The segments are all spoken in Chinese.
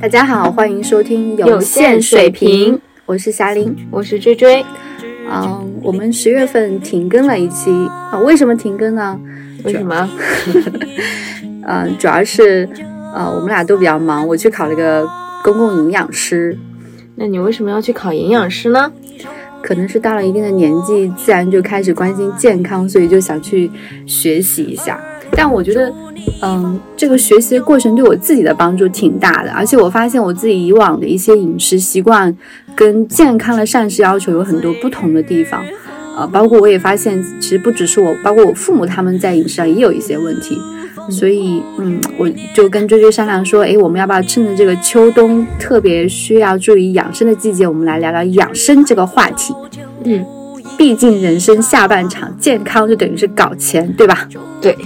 大家好，欢迎收听有限水平，我是霞琳，我是追追。嗯，我们十月份停更了一期啊，为什么停更呢？为什么？嗯，主要是呃，我们俩都比较忙，我去考了个公共营养师。那你为什么要去考营养师呢？可能是到了一定的年纪，自然就开始关心健康，所以就想去学习一下。但我觉得，嗯，这个学习的过程对我自己的帮助挺大的，而且我发现我自己以往的一些饮食习惯跟健康的膳食要求有很多不同的地方，呃，包括我也发现，其实不只是我，包括我父母他们在饮食上也有一些问题，所以，嗯，我就跟追追商量说，诶，我们要不要趁着这个秋冬特别需要注意养生的季节，我们来聊聊养生这个话题？嗯，毕竟人生下半场，健康就等于是搞钱，对吧？对。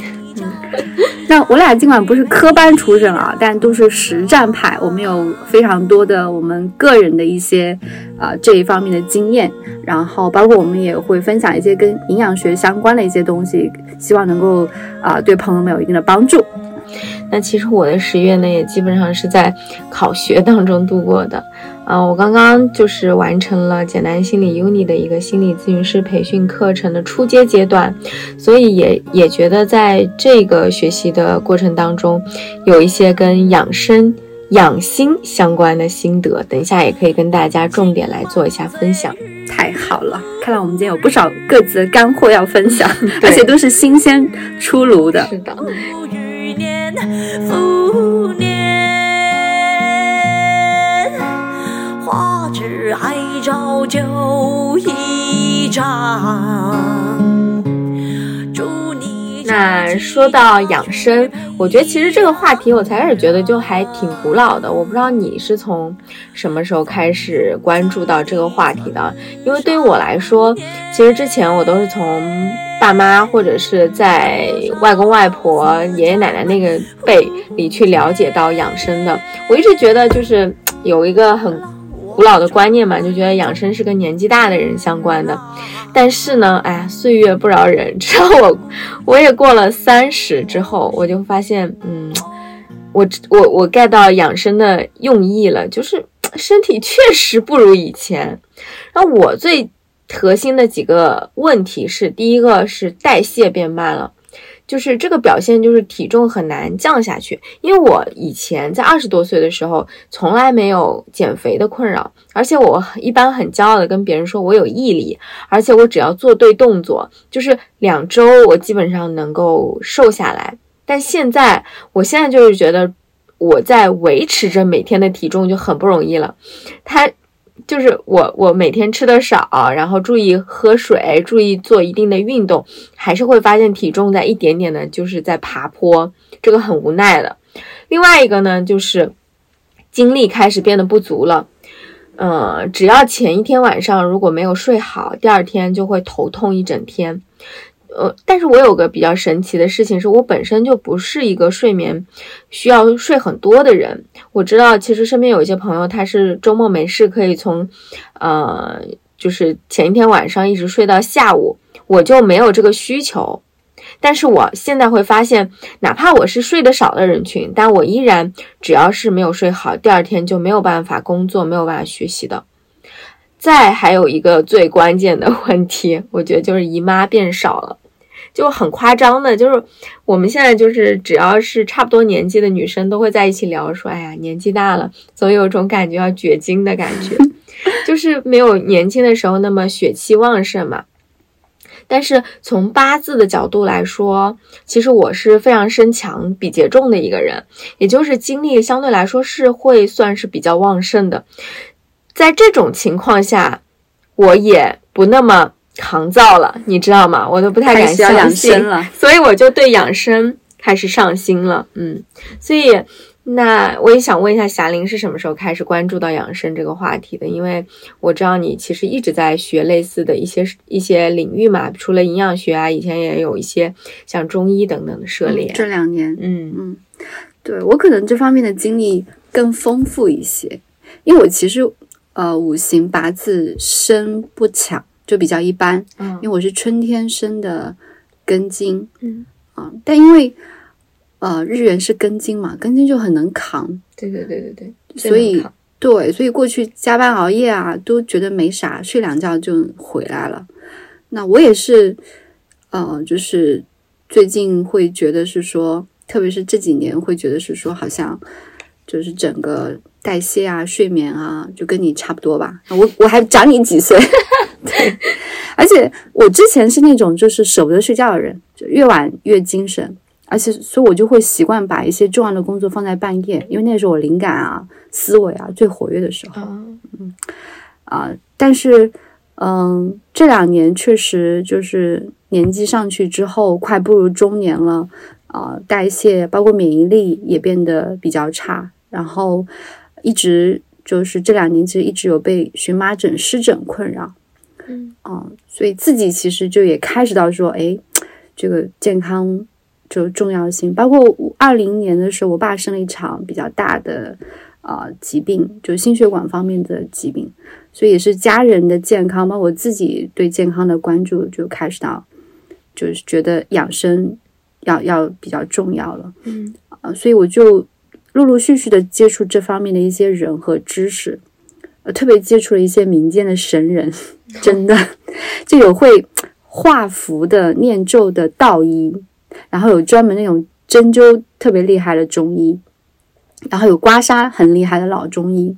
那我俩尽管不是科班出身啊，但都是实战派。我们有非常多的我们个人的一些啊这一方面的经验，然后包括我们也会分享一些跟营养学相关的一些东西，希望能够啊对朋友们有一定的帮助。那其实我的十月呢，也基本上是在考学当中度过的。啊，我刚刚就是完成了简单心理 uni 的一个心理咨询师培训课程的初阶阶段，所以也也觉得在这个学习的过程当中，有一些跟养生、养心相关的心得，等一下也可以跟大家重点来做一下分享。太好了，看来我们今天有不少各自的干货要分享，而且都是新鲜出炉的。是的。还照旧一张。那说到养生，我觉得其实这个话题我才开始觉得就还挺古老的。我不知道你是从什么时候开始关注到这个话题的？因为对于我来说，其实之前我都是从爸妈或者是在外公外婆、爷爷奶奶那个辈里去了解到养生的。我一直觉得就是有一个很。古老的观念嘛，就觉得养生是跟年纪大的人相关的。但是呢，哎，岁月不饶人，直到我 我也过了三十之后，我就发现，嗯，我我我 get 到养生的用意了，就是身体确实不如以前。那我最核心的几个问题是，第一个是代谢变慢了。就是这个表现，就是体重很难降下去。因为我以前在二十多岁的时候，从来没有减肥的困扰，而且我一般很骄傲的跟别人说，我有毅力，而且我只要做对动作，就是两周我基本上能够瘦下来。但现在，我现在就是觉得我在维持着每天的体重就很不容易了。他。就是我，我每天吃的少，然后注意喝水，注意做一定的运动，还是会发现体重在一点点的，就是在爬坡，这个很无奈的。另外一个呢，就是精力开始变得不足了，嗯，只要前一天晚上如果没有睡好，第二天就会头痛一整天。呃，但是我有个比较神奇的事情，是我本身就不是一个睡眠需要睡很多的人。我知道，其实身边有一些朋友，他是周末没事可以从，呃，就是前一天晚上一直睡到下午。我就没有这个需求，但是我现在会发现，哪怕我是睡得少的人群，但我依然只要是没有睡好，第二天就没有办法工作，没有办法学习的。再还有一个最关键的问题，我觉得就是姨妈变少了。就很夸张的，就是我们现在就是只要是差不多年纪的女生都会在一起聊，说哎呀年纪大了，总有种感觉要绝经的感觉，就是没有年轻的时候那么血气旺盛嘛。但是从八字的角度来说，其实我是非常身强、比劫重的一个人，也就是精力相对来说是会算是比较旺盛的。在这种情况下，我也不那么。抗造了，你知道吗？我都不太敢相信了，所以我就对养生开始上心了。嗯，所以那我也想问一下霞玲是什么时候开始关注到养生这个话题的？因为我知道你其实一直在学类似的一些一些领域嘛，除了营养学啊，以前也有一些像中医等等的涉猎。这两年，嗯嗯，对我可能这方面的经历更丰富一些，因为我其实呃五行八字生不强。就比较一般，嗯，因为我是春天生的根茎，嗯。啊，但因为，呃，日元是根金嘛，根金就很能扛，对对对对对，所以对，所以过去加班熬夜啊，都觉得没啥，睡两觉就回来了。那我也是，呃，就是最近会觉得是说，特别是这几年会觉得是说，好像就是整个代谢啊、睡眠啊，就跟你差不多吧。我我还长你几岁，对，而且我之前是那种就是舍不得睡觉的人，就越晚越精神。而且，所以我就会习惯把一些重要的工作放在半夜，因为那时候我灵感啊、思维啊最活跃的时候。嗯，啊，但是，嗯，这两年确实就是年纪上去之后，快步入中年了，啊，代谢包括免疫力也变得比较差，然后一直就是这两年其实一直有被荨麻疹、湿疹困扰，嗯。啊，所以自己其实就也开始到说，哎，这个健康就重要性，包括二零年的时候，我爸生了一场比较大的啊、疾病，就心血管方面的疾病。所以也是家人的健康，包括我自己对健康的关注，就开始到，就是觉得养生要要比较重要了嗯。啊、所以我就陆陆续续的接触这方面的一些人和知识，呃，特别接触了一些民间的神人，真的 就有会画符的、念咒的道医，然后有专门那种针灸特别厉害的中医，然后有刮痧很厉害的老中医。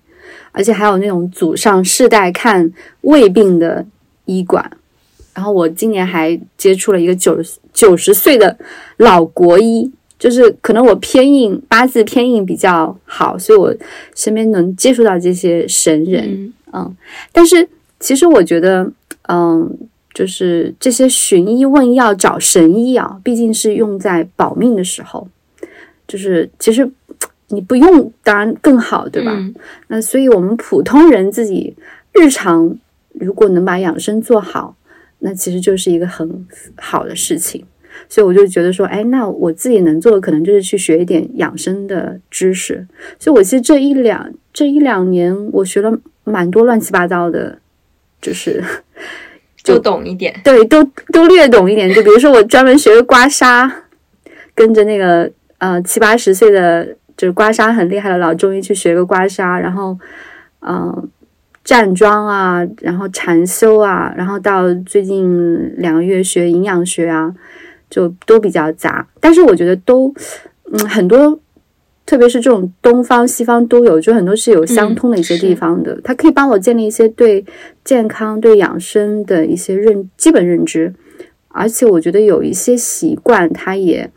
而且还有那种祖上世代看胃病的医馆。然后我今年还接触了一个九十九十岁的老国医，就是可能我偏硬八字偏硬比较好，所以我身边能接触到这些神人。嗯但是其实我觉得，嗯，就是这些寻医问药找神医啊，毕竟是用在保命的时候，就是其实你不用当然更好，对吧？嗯那所以我们普通人自己日常如果能把养生做好，那其实就是一个很好的事情。所以我就觉得说，哎，那我自己能做的可能就是去学一点养生的知识。所以我其实这一两这一两年，我学了蛮多乱七八糟的，就是 就懂一点。对，都都略懂一点。就比如说，我专门学个刮痧，跟着那个呃七八十岁的就是刮痧很厉害的老中医去学个刮痧，然后嗯、呃站桩啊，然后禅修啊，然后到最近两个月学营养学啊，就都比较杂。但是我觉得都嗯很多。特别是这种东方西方都有，就很多是有相通的一些地方的，它可以帮我建立一些对健康、对养生的一些认基本认知，而且我觉得有一些习惯，它也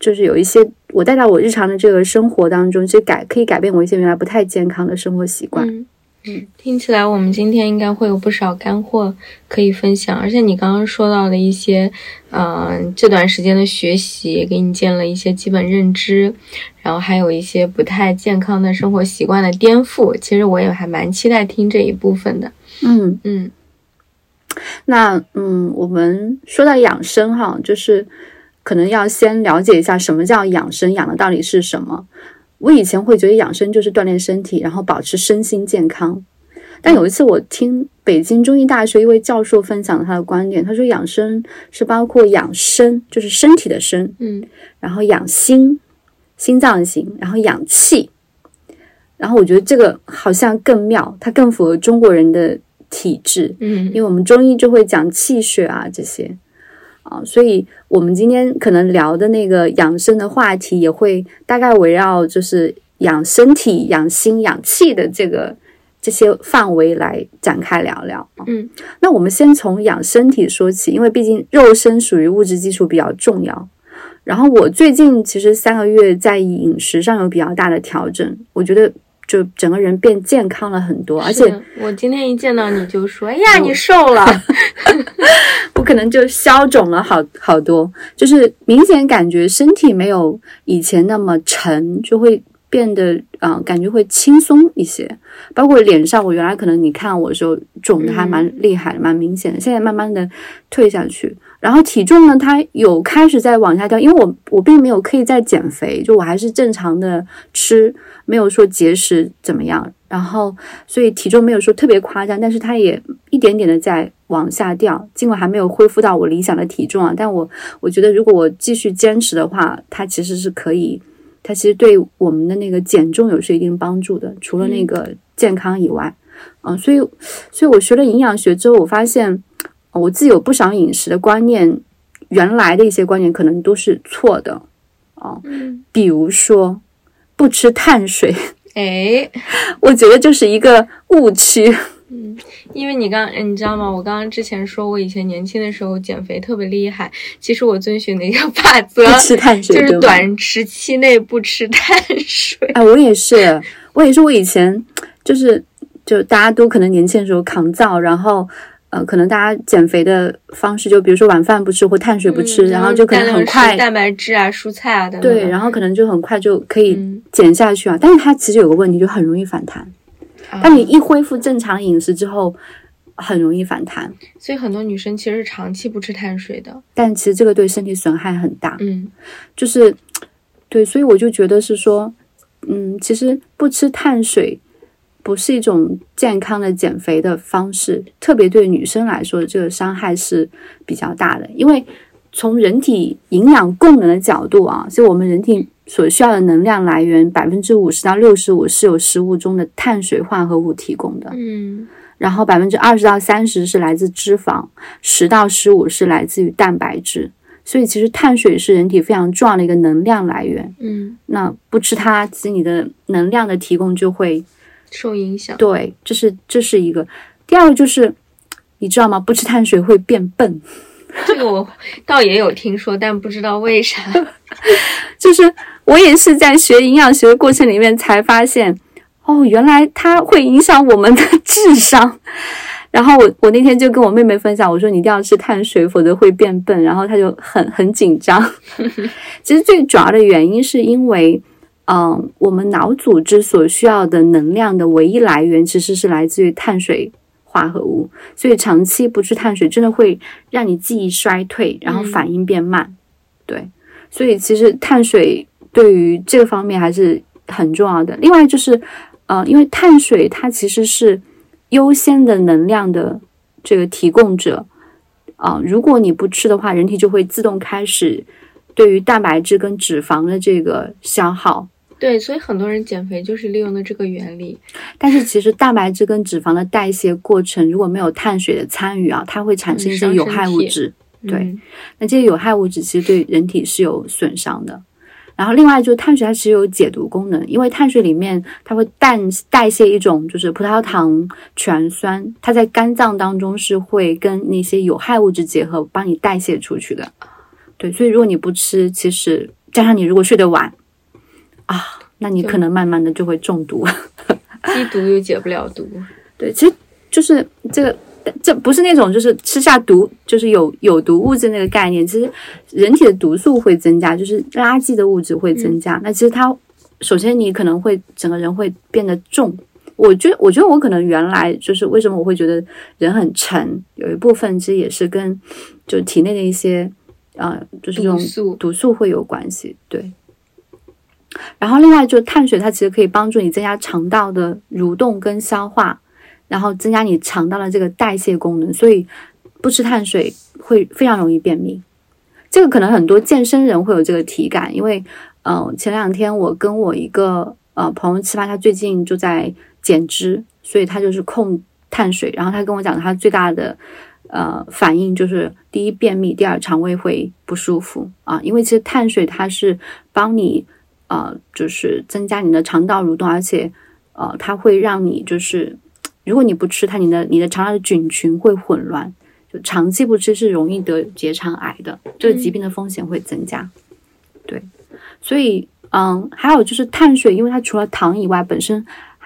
就是有一些我带到我日常的这个生活当中，其实改可以改变我一些原来不太健康的生活习惯。嗯嗯，听起来我们今天应该会有不少干货可以分享，而且你刚刚说到的一些，嗯、这段时间的学习给你建了一些基本认知，然后还有一些不太健康的生活习惯的颠覆，其实我也还蛮期待听这一部分的。嗯，嗯那嗯，我们说到养生哈，就是可能要先了解一下什么叫养生，养的到底是什么。我以前会觉得养生就是锻炼身体，然后保持身心健康。但有一次我听北京中医大学一位教授分享他的观点，他说养生是包括养生，就是身体的身，嗯然后养心，心脏的心，然后养气。然后我觉得这个好像更妙，它更符合中国人的体质。嗯因为我们中医就会讲气血啊这些啊，所以我们今天可能聊的那个养生的话题也会大概围绕就是养身体、养心、养气的这个这些范围来展开聊聊啊。嗯，那我们先从养身体说起，因为毕竟肉身属于物质基础比较重要。然后我最近其实三个月在饮食上有比较大的调整，我觉得就整个人变健康了很多，而且我今天一见到你就说，哎呀，你瘦了。我可能就消肿了好好多，就是明显感觉身体没有以前那么沉，就会变得啊、呃感觉会轻松一些。包括脸上，我原来可能你看我的时候肿的还蛮厉害的，蛮明显的，现在慢慢的退下去。然后体重呢，它有开始在往下掉，因为我我并没有刻意在减肥，就我还是正常的吃，没有说节食怎么样。然后所以体重没有说特别夸张，但是它也一点点的在往下掉，尽管还没有恢复到我理想的体重啊，但我我觉得如果我继续坚持的话，它其实是可以，它其实对我们的那个减重有是一定帮助的，除了那个健康以外，嗯，所以所以我学了营养学之后，我发现我自己有不少饮食的观念，原来的一些观念可能都是错的，哦，比如说不吃碳水。哎，我觉得就是一个误区。嗯，因为你刚，你知道吗？我刚刚之前说我以前年轻的时候减肥特别厉害，其实我遵循的一个法则，不吃碳水，就是短时期内不吃碳水。哎，我也是，我也是，我以前就是就大家都可能年轻的时候抗造，然后。呃，可能大家减肥的方式，就比如说晚饭不吃或碳水不吃，然后就可能很快蛋白质啊、蔬菜啊等。对，然后可能就很快就可以减下去啊。但是它其实有个问题，就很容易反弹。当你一恢复正常饮食之后，很容易反弹。所以很多女生其实是长期不吃碳水的，但其实这个对身体损害很大。嗯，就是对，所以我就觉得是说，嗯，其实不吃碳水。不是一种健康的减肥的方式，特别对女生来说，这个伤害是比较大的。因为从人体营养供能的角度啊，就我们人体所需要的能量来源，百分之五十到六十五是由食物中的碳水化合物提供的。嗯，然后百分之二十到三十是来自脂肪，十到十五是来自于蛋白质。所以其实碳水是人体非常重要的一个能量来源。嗯，那不吃它，其实你的能量的提供就会。受影响，对，这是这是一个。第二个就是，你知道吗？不吃碳水会变笨。这个我倒也有听说，但不知道为啥。就是我也是在学营养学的过程里面才发现，哦，原来它会影响我们的智商。然后我我那天就跟我妹妹分享，我说你一定要吃碳水，否则会变笨。然后她就很很紧张。其实最主要的原因是因为。嗯，我们脑组织所需要的能量的唯一来源其实是来自于碳水化合物，所以长期不吃碳水真的会让你记忆衰退，然后反应变慢。对，所以其实碳水对于这个方面还是很重要的。另外就是，呃，因为碳水它其实是优先的能量的这个提供者啊，如果你不吃的话，人体就会自动开始对于蛋白质跟脂肪的这个消耗。对，所以很多人减肥就是利用的这个原理。但是其实蛋白质跟脂肪的代谢过程如果没有碳水的参与啊，它会产生一些有害物质。对，那这些有害物质其实对人体是有损伤的。然后另外就是碳水它其实有解毒功能，因为碳水里面它会代代谢一种就是葡萄糖醛酸，它在肝脏当中是会跟那些有害物质结合，帮你代谢出去的。对，所以如果你不吃，其实加上你如果睡得晚。啊，那你可能慢慢的就会中毒，吸毒又解不了毒。对，其实就是这个，这不是那种就是吃下毒就是有有毒物质那个概念。其实人体的毒素会增加，就是垃圾的物质会增加。那其实它首先你可能会整个人会变得重。我觉得，我觉得我可能原来就是为什么我会觉得人很沉，有一部分其实也是跟就体内的一些呃，就是这种毒素会有关系。对。然后，另外就是碳水，它其实可以帮助你增加肠道的蠕动跟消化，然后增加你肠道的这个代谢功能。所以，不吃碳水会非常容易便秘。这个可能很多健身人会有这个体感，因为，嗯，前两天我跟我一个呃朋友吃饭，他最近就在减脂，所以他就是控碳水。然后他跟我讲，他最大的呃反应就是第一便秘，第二肠胃会不舒服啊，因为其实碳水它是帮你。呃，就是增加你的肠道蠕动，而且，呃，它会让你就是，如果你不吃它，你的你的肠道的菌群会混乱，就长期不吃是容易得结肠癌的，这个疾病的风险会增加。对，所以，嗯，还有就是碳水，因为它除了糖以外，本身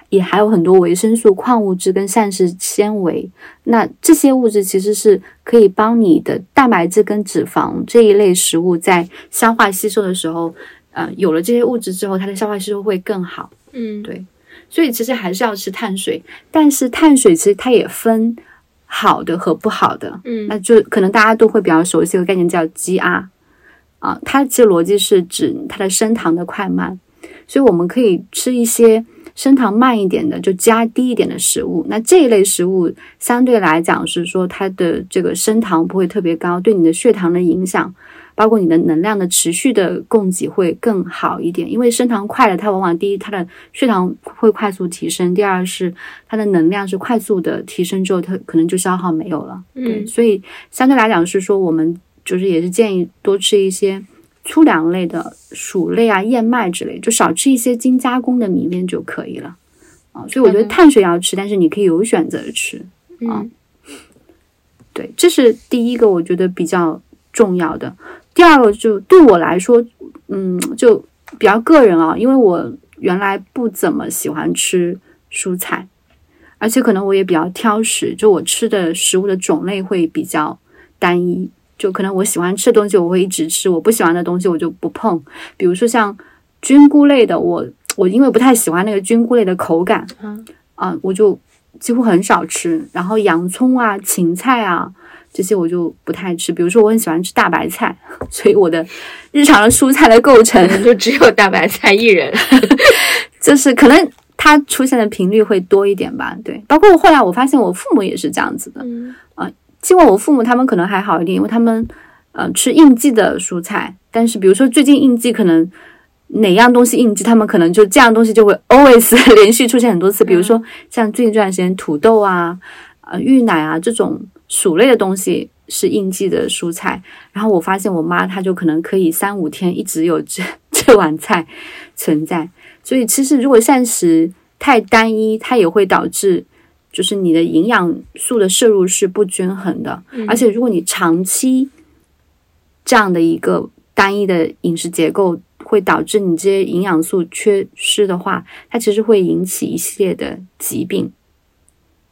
也还有很多维生素、矿物质跟膳食纤维，那这些物质其实是可以帮你的蛋白质跟脂肪这一类食物在消化吸收的时候。呃，有了这些物质之后，它的消化吸收会更好。嗯，对，所以其实还是要吃碳水，但是碳水其实它也分好的和不好的。嗯，那就可能大家都会比较熟悉一个概念叫 GR 啊，它其实逻辑是指它的升糖的快慢，所以我们可以吃一些升糖慢一点的，就加低一点的食物。那这一类食物相对来讲是说它的这个升糖不会特别高，对你的血糖的影响。包括你的能量的持续的供给会更好一点，因为升糖快了，它往往第一它的血糖会快速提升，第二是它的能量是快速的提升之后，它可能就消耗没有了。对，所以相对来讲是说，我们就是也是建议多吃一些粗粮类的薯类啊、燕麦之类，就少吃一些精加工的米面就可以了。啊，所以我觉得碳水要吃，但是你可以有选择的吃啊。对，这是第一个，我觉得比较重要的。第二个就对我来说，嗯，就比较个人啊，因为我原来不怎么喜欢吃蔬菜，而且可能我也比较挑食，就我吃的食物的种类会比较单一，就可能我喜欢吃的东西我会一直吃，我不喜欢的东西我就不碰。比如说像菌菇类的，我我因为不太喜欢那个菌菇类的口感，啊，我就几乎很少吃。然后洋葱啊、芹菜啊。这些我就不太吃，比如说我很喜欢吃大白菜，所以我的日常的蔬菜的构成 就只有大白菜一人，就是可能它出现的频率会多一点吧。对，包括后来我发现我父母也是这样子的，啊，尽管我父母他们可能还好一点，因为他们呃吃应季的蔬菜，但是比如说最近应季可能哪样东西应季，他们可能就这样东西就会 always 连续出现很多次，比如说像最近这段时间土豆啊、呃芋奶啊这种。薯类的东西是应季的蔬菜，然后我发现我妈她就可能可以三五天一直有这 这碗菜存在，所以其实如果膳食太单一，它也会导致就是你的营养素的摄入是不均衡的，而且如果你长期这样的一个单一的饮食结构，会导致你这些营养素缺失的话，它其实会引起一系列的疾病。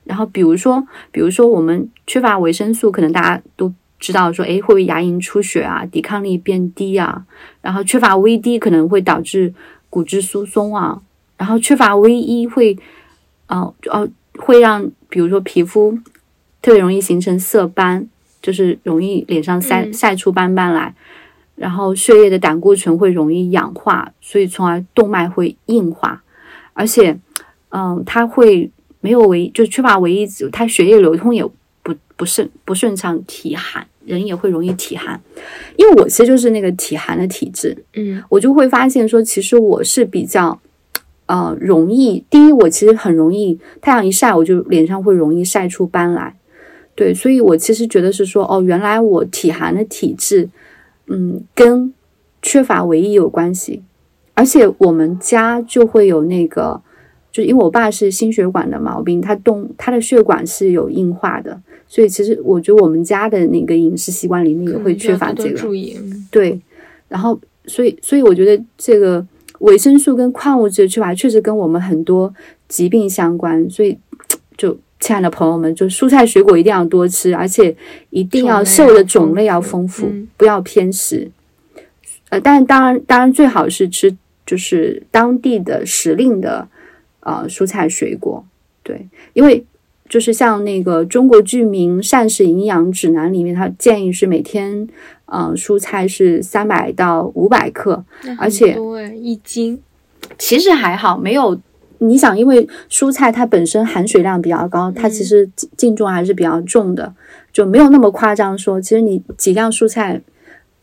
然后，比如说，比如说，我们缺乏维生素，可能大家都知道，说，诶，会不会牙龈出血啊，抵抗力变低啊？然后缺乏 V D 可能会导致骨质疏松啊。然后缺乏 V 一会，哦哦，会让比如说皮肤特别容易形成色斑，就是容易脸上晒晒出斑斑来。然后血液的胆固醇会容易氧化，所以从而动脉会硬化，而且，嗯，它会。没有维就缺乏维 E 子，它血液流通也不不顺不顺畅，体寒，人也会容易体寒。因为我其实就是那个体寒的体质，嗯，我就会发现说，其实我是比较呃容易。第一，我其实很容易太阳一晒，我就脸上会容易晒出斑来。对，所以我其实觉得是说，哦，原来我体寒的体质，嗯，跟缺乏维 E 有关系。而且我们家就会有那个。就因为我爸是心血管的毛病，他动他的血管是有硬化的，所以其实我觉得我们家的那个饮食习惯里面也会缺乏这个。注意。对，然后所以所以我觉得这个维生素跟矿物质的缺乏确实跟我们很多疾病相关，所以就亲爱的朋友们，就蔬菜水果一定要多吃，而且一定要瘦的种类要丰富，不要偏食。呃，但当然当然最好是吃就是当地的时令的。呃，蔬菜水果，对，因为就是像那个《中国居民膳食营养指南》里面，它建议是每天，呃，蔬菜是三百到五百克，而且一斤，其实还好，没有。你想，因为蔬菜它本身含水量比较高，它其实净重还是比较重的，就没有那么夸张。说其实你几样蔬菜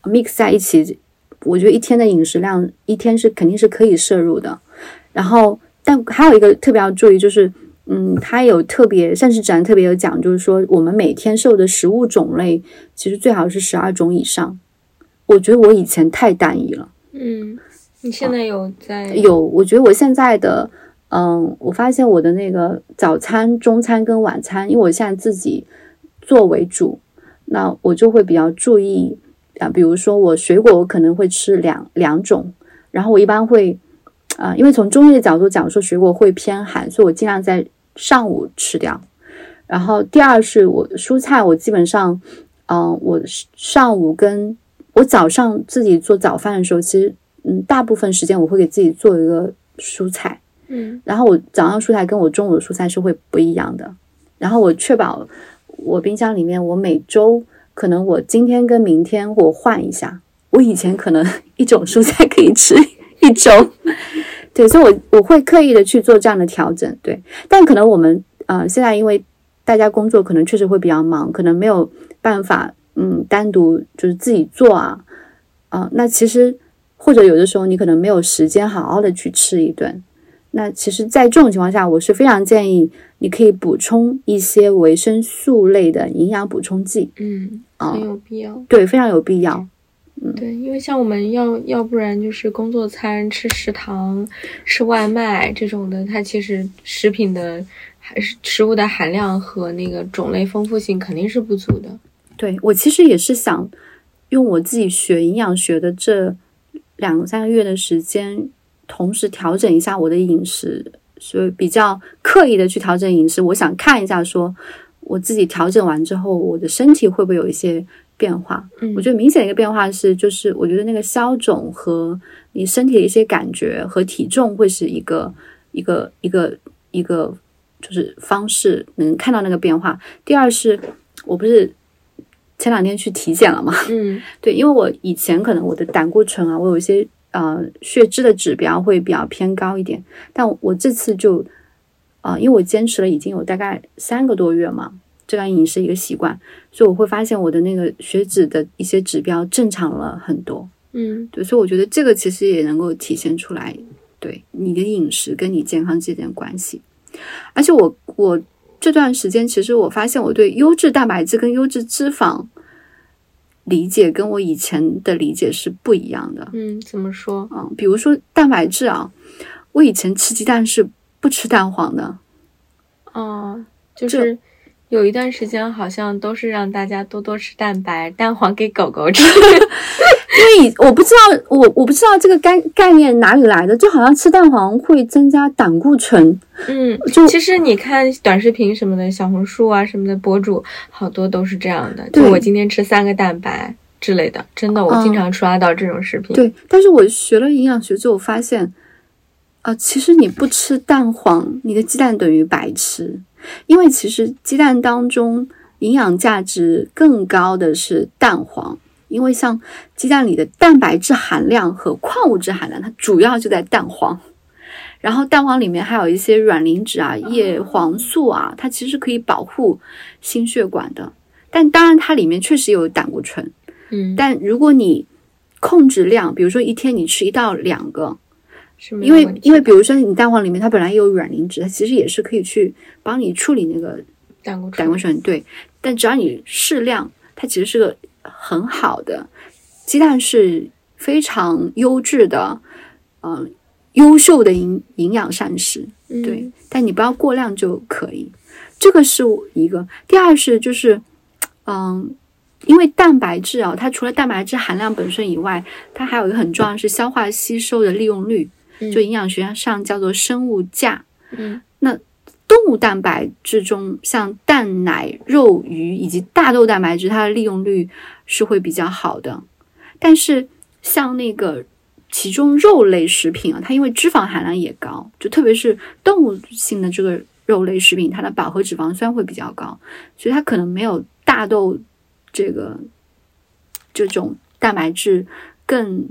mix 在一起，我觉得一天的饮食量一天是肯定是可以摄入的，然后。但还有一个特别要注意，就是，嗯，它有特别膳食指南特别有讲，就是说我们每天摄入的食物种类，其实最好是十二种以上。我觉得我以前太单一了。嗯，你现在有在？有，我觉得我现在的，嗯，我发现我的那个早餐、中餐跟晚餐，因为我现在自己做为主，那我就会比较注意啊，比如说我水果我可能会吃两两种，然后我一般会。啊，因为从中医的角度讲，说水果会偏寒，所以我尽量在上午吃掉。然后第二是我蔬菜，我基本上，嗯，我上午跟我早上自己做早饭的时候，其实嗯，大部分时间我会给自己做一个蔬菜，嗯，然后我早上蔬菜跟我中午的蔬菜是会不一样的。然后我确保我冰箱里面，我每周可能我今天跟明天我换一下，我以前可能 一种蔬菜可以吃。一周，对，所以我我会刻意的去做这样的调整，对。但可能我们呃现在因为大家工作可能确实会比较忙，可能没有办法嗯单独就是自己做啊啊，那其实或者有的时候你可能没有时间好好的去吃一顿。那其实，在这种情况下，我是非常建议你可以补充一些维生素类的营养补充剂。嗯，很有必要。对，非常有必要。嗯，对，因为像我们要要不然就是工作餐吃食堂、吃外卖这种的，它其实食品的还是食物的含量和那个种类丰富性肯定是不足的。对我其实也是想用我自己学营养学的这两三个月的时间。同时调整一下我的饮食，所以比较刻意的去调整饮食。我想看一下，说我自己调整完之后，我的身体会不会有一些变化？嗯，我觉得明显的一个变化是，就是我觉得那个消肿和你身体的一些感觉和体重会是一个一个一个一个就是方式能看到那个变化。第二是，我不是前两天去体检了嘛？嗯，对，因为我以前可能我的胆固醇啊，我有一些。呃，血脂的指标会比较偏高一点，但我这次就，啊，因为我坚持了已经有大概三个多月嘛，这段饮食一个习惯，所以我会发现我的那个血脂的一些指标正常了很多。嗯，对，所以我觉得这个其实也能够体现出来，对你的饮食跟你健康之间的关系。而且我我这段时间其实我发现我对优质蛋白质跟优质脂肪。理解跟我以前的理解是不一样的。嗯，怎么说？嗯，比如说蛋白质啊，我以前吃鸡蛋是不吃蛋黄的。哦，就是有一段时间好像都是让大家多多吃蛋白，蛋黄给狗狗吃。因为我不知道，我我不知道这个概概念哪里来的，就好像吃蛋黄会增加胆固醇。嗯，就其实你看短视频什么的，小红书啊什么的博主，好多都是这样的。就我今天吃三个蛋白之类的，真的，我经常刷到这种视频。对，但是我学了营养学之后发现，啊，其实你不吃蛋黄，你的鸡蛋等于白吃，因为其实鸡蛋当中营养价值更高的是蛋黄。因为像鸡蛋里的蛋白质含量和矿物质含量，它主要就在蛋黄。然后蛋黄里面还有一些卵磷脂啊、叶黄素啊，它其实可以保护心血管的。但当然，它里面确实有胆固醇。嗯，但如果你控制量，比如说一天你吃一到两个，因为因为比如说你蛋黄里面它本来有卵磷脂，它其实也是可以去帮你处理那个胆固醇。胆固醇对，但只要你适量，它其实是个。很好的鸡蛋是非常优质的，嗯，优秀的营营养膳食，对，但你不要过量就可以。这个是一个。第二是就是，嗯，因为蛋白质啊，它除了蛋白质含量本身以外，它还有一个很重要是消化吸收的利用率，就营养学上叫做生物价。嗯，那。动物蛋白质中，像蛋、奶、肉、鱼以及大豆蛋白质，它的利用率是会比较好的。但是像那个其中肉类食品啊，它因为脂肪含量也高，就特别是动物性的这个肉类食品，它的饱和脂肪酸会比较高，所以它可能没有大豆这个这种蛋白质更，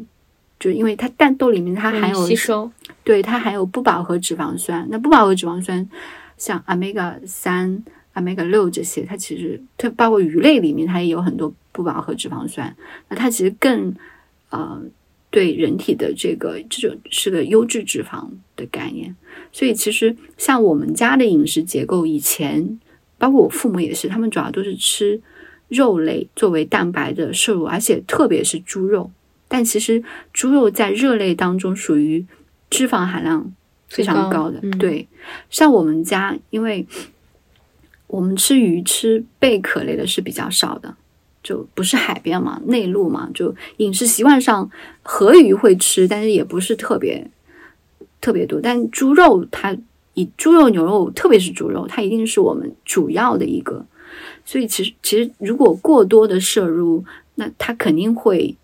就因为它蛋豆里面它含有吸收，对它含有不饱和脂肪酸，那不饱和脂肪酸。像 omega 三、omega 六这些，它其实它包括鱼类里面，它也有很多不饱和脂肪酸。那它其实更呃对人体的这个这种是个优质脂肪的概念。所以其实像我们家的饮食结构，以前包括我父母也是，他们主要都是吃肉类作为蛋白的摄入，而且特别是猪肉。但其实猪肉在肉类当中属于脂肪含量。非常高的，对，像我们家，因为我们吃鱼、吃贝壳类的是比较少的，就不是海边嘛，内陆嘛，就饮食习惯上，河鱼会吃，但是也不是特别特别多。但猪肉，它以猪肉、牛肉，特别是猪肉，它一定是我们主要的一个。所以，其实其实如果过多的摄入，那它肯定会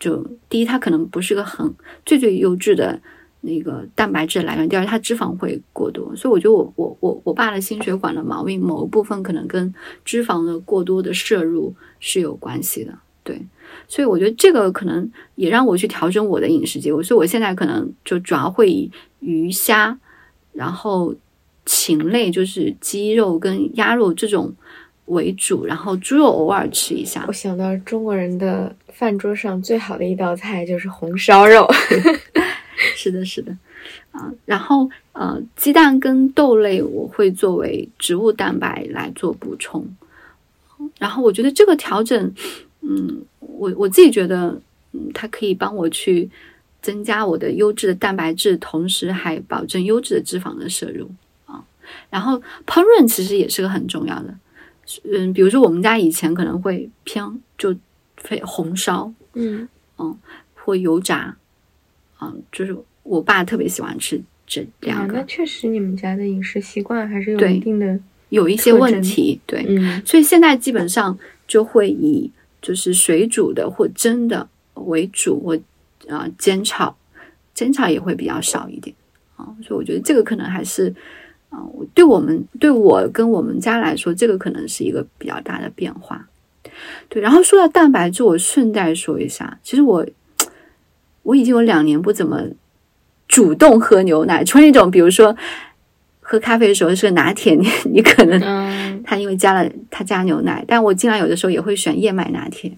就第一，它可能不是个很最最优质的。那个蛋白质来源，第二，它脂肪会过多，所以我觉得我我我我爸的心血管的毛病，某一部分可能跟脂肪的过多的摄入是有关系的。对，所以我觉得这个可能也让我去调整我的饮食结构，所以我现在可能就主要会以鱼虾，然后禽类就是鸡肉跟鸭肉这种为主，然后猪肉偶尔吃一下我。想到中国人的饭桌上最好的一道菜就是红烧肉。是的，是的，啊，然后呃，鸡蛋跟豆类我会作为植物蛋白来做补充，然后我觉得这个调整，嗯，我我自己觉得，嗯，它可以帮我去增加我的优质的蛋白质，同时还保证优质的脂肪的摄入啊。然后烹饪其实也是个很重要的，嗯，比如说我们家以前可能会偏就非红烧嗯嗯或油炸，嗯，就是我爸特别喜欢吃这两啊，个。那确实你们家的饮食习惯还是有一定的，有一些问题，对，嗯所以现在基本上就会以就是水煮的或蒸的为主，或啊、呃煎炒，煎炒也会比较少一点啊、所以我觉得这个可能还是啊、我对我们对我跟我们家来说，这个可能是一个比较大的变化。对，然后说到蛋白质，我顺带说一下，其实我我已经有两年不怎么主动喝牛奶，除了那种比如说喝咖啡的时候是个拿铁，你你可能他因为加了他加牛奶，但我经常有的时候也会选燕麦拿铁。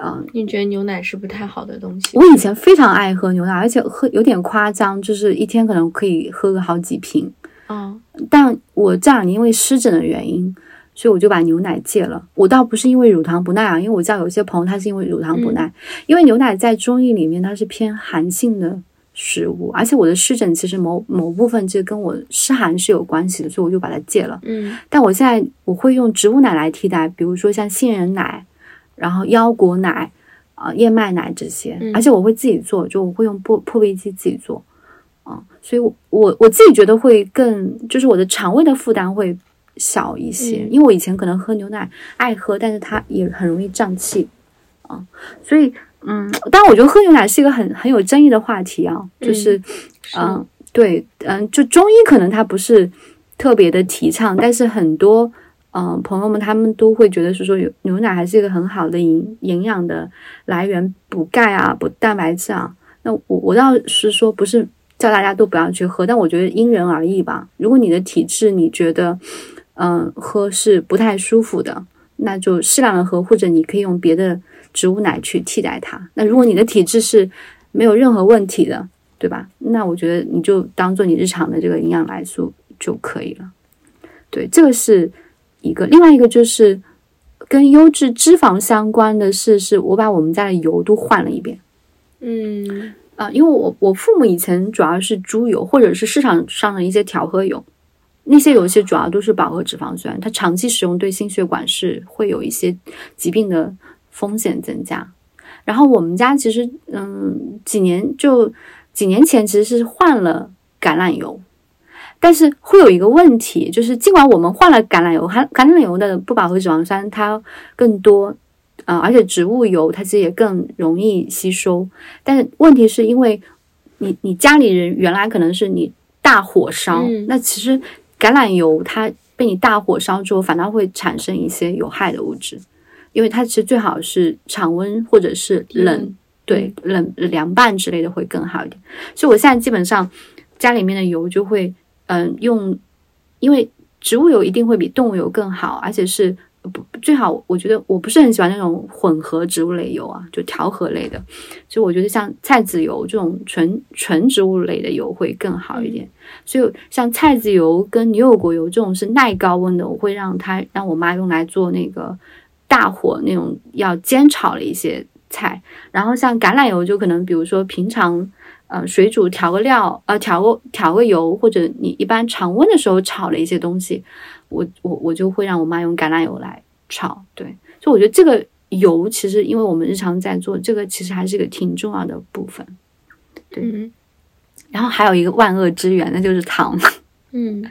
嗯，你觉得牛奶是不太好的东西？我以前非常爱喝牛奶，而且喝有点夸张，就是一天可能可以喝个好几瓶。哦，但我这两年因为湿疹的原因，所以我就把牛奶戒了。我倒不是因为乳糖不耐啊，因为我知道有些朋友他是因为乳糖不耐，因为牛奶在中医里面它是偏寒性的食物，而且我的湿疹其实某某部分就跟我湿寒是有关系的，所以我就把它戒了。嗯。但我现在我会用植物奶来替代，比如说像杏仁奶，然后腰果奶、啊、燕麦奶这些，嗯。而且我会自己做，就我会用破破壁机自己做，啊、所以我我我自己觉得会更，就是我的肠胃的负担会小一些，嗯因为我以前可能喝牛奶爱喝，但是它也很容易胀气，啊、所以嗯，当然我觉得喝牛奶是一个很很有争议的话题啊，就是。是嗯，对，嗯，就中医可能它不是特别的提倡，但是很多嗯朋友们他们都会觉得是说有牛奶还是一个很好的营营养的来源，补钙啊，补蛋白质啊。那我我倒是说不是叫大家都不要去喝，但我觉得因人而异吧。如果你的体质你觉得嗯喝是不太舒服的，那就适量的喝，或者你可以用别的植物奶去替代它。那如果你的体质是没有任何问题的，对吧？那我觉得你就当做你日常的这个营养来素就可以了。对，这个是一个，另外一个就是跟优质脂肪相关的是，是我把我们家的油都换了一遍。嗯啊、因为我我父母以前主要是猪油，或者是市场上的一些调和油，那些油其实主要都是饱和脂肪酸，它长期使用对心血管是会有一些疾病的风险增加。然后我们家其实嗯几年就几年前其实是换了橄榄油，但是会有一个问题，就是尽管我们换了橄榄油，橄橄榄油的不饱和脂肪酸它更多，啊、而且植物油它其实也更容易吸收，但是问题是因为你你家里人原来可能是你大火烧，嗯那其实橄榄油它被你大火烧之后，反倒会产生一些有害的物质，因为它其实最好是常温或者是冷，嗯对冷凉拌之类的会更好一点。所以我现在基本上家里面的油就会嗯用，因为植物油一定会比动物油更好，而且是不最好。我觉得我不是很喜欢那种混合植物类油啊，就调和类的。所以我觉得像菜籽油这种纯纯植物类的油会更好一点。所以像菜籽油跟牛油果油这种是耐高温的，我会让它让我妈用来做那个大火那种要煎炒的一些菜。然后像橄榄油就可能比如说平常。呃，水煮调个料，呃，调个调个油，或者你一般常温的时候炒的一些东西，我我我就会让我妈用橄榄油来炒。对，所以我觉得这个油其实，因为我们日常在做这个，其实还是一个挺重要的部分。嗯然后还有一个万恶之源，那就是糖。嗯，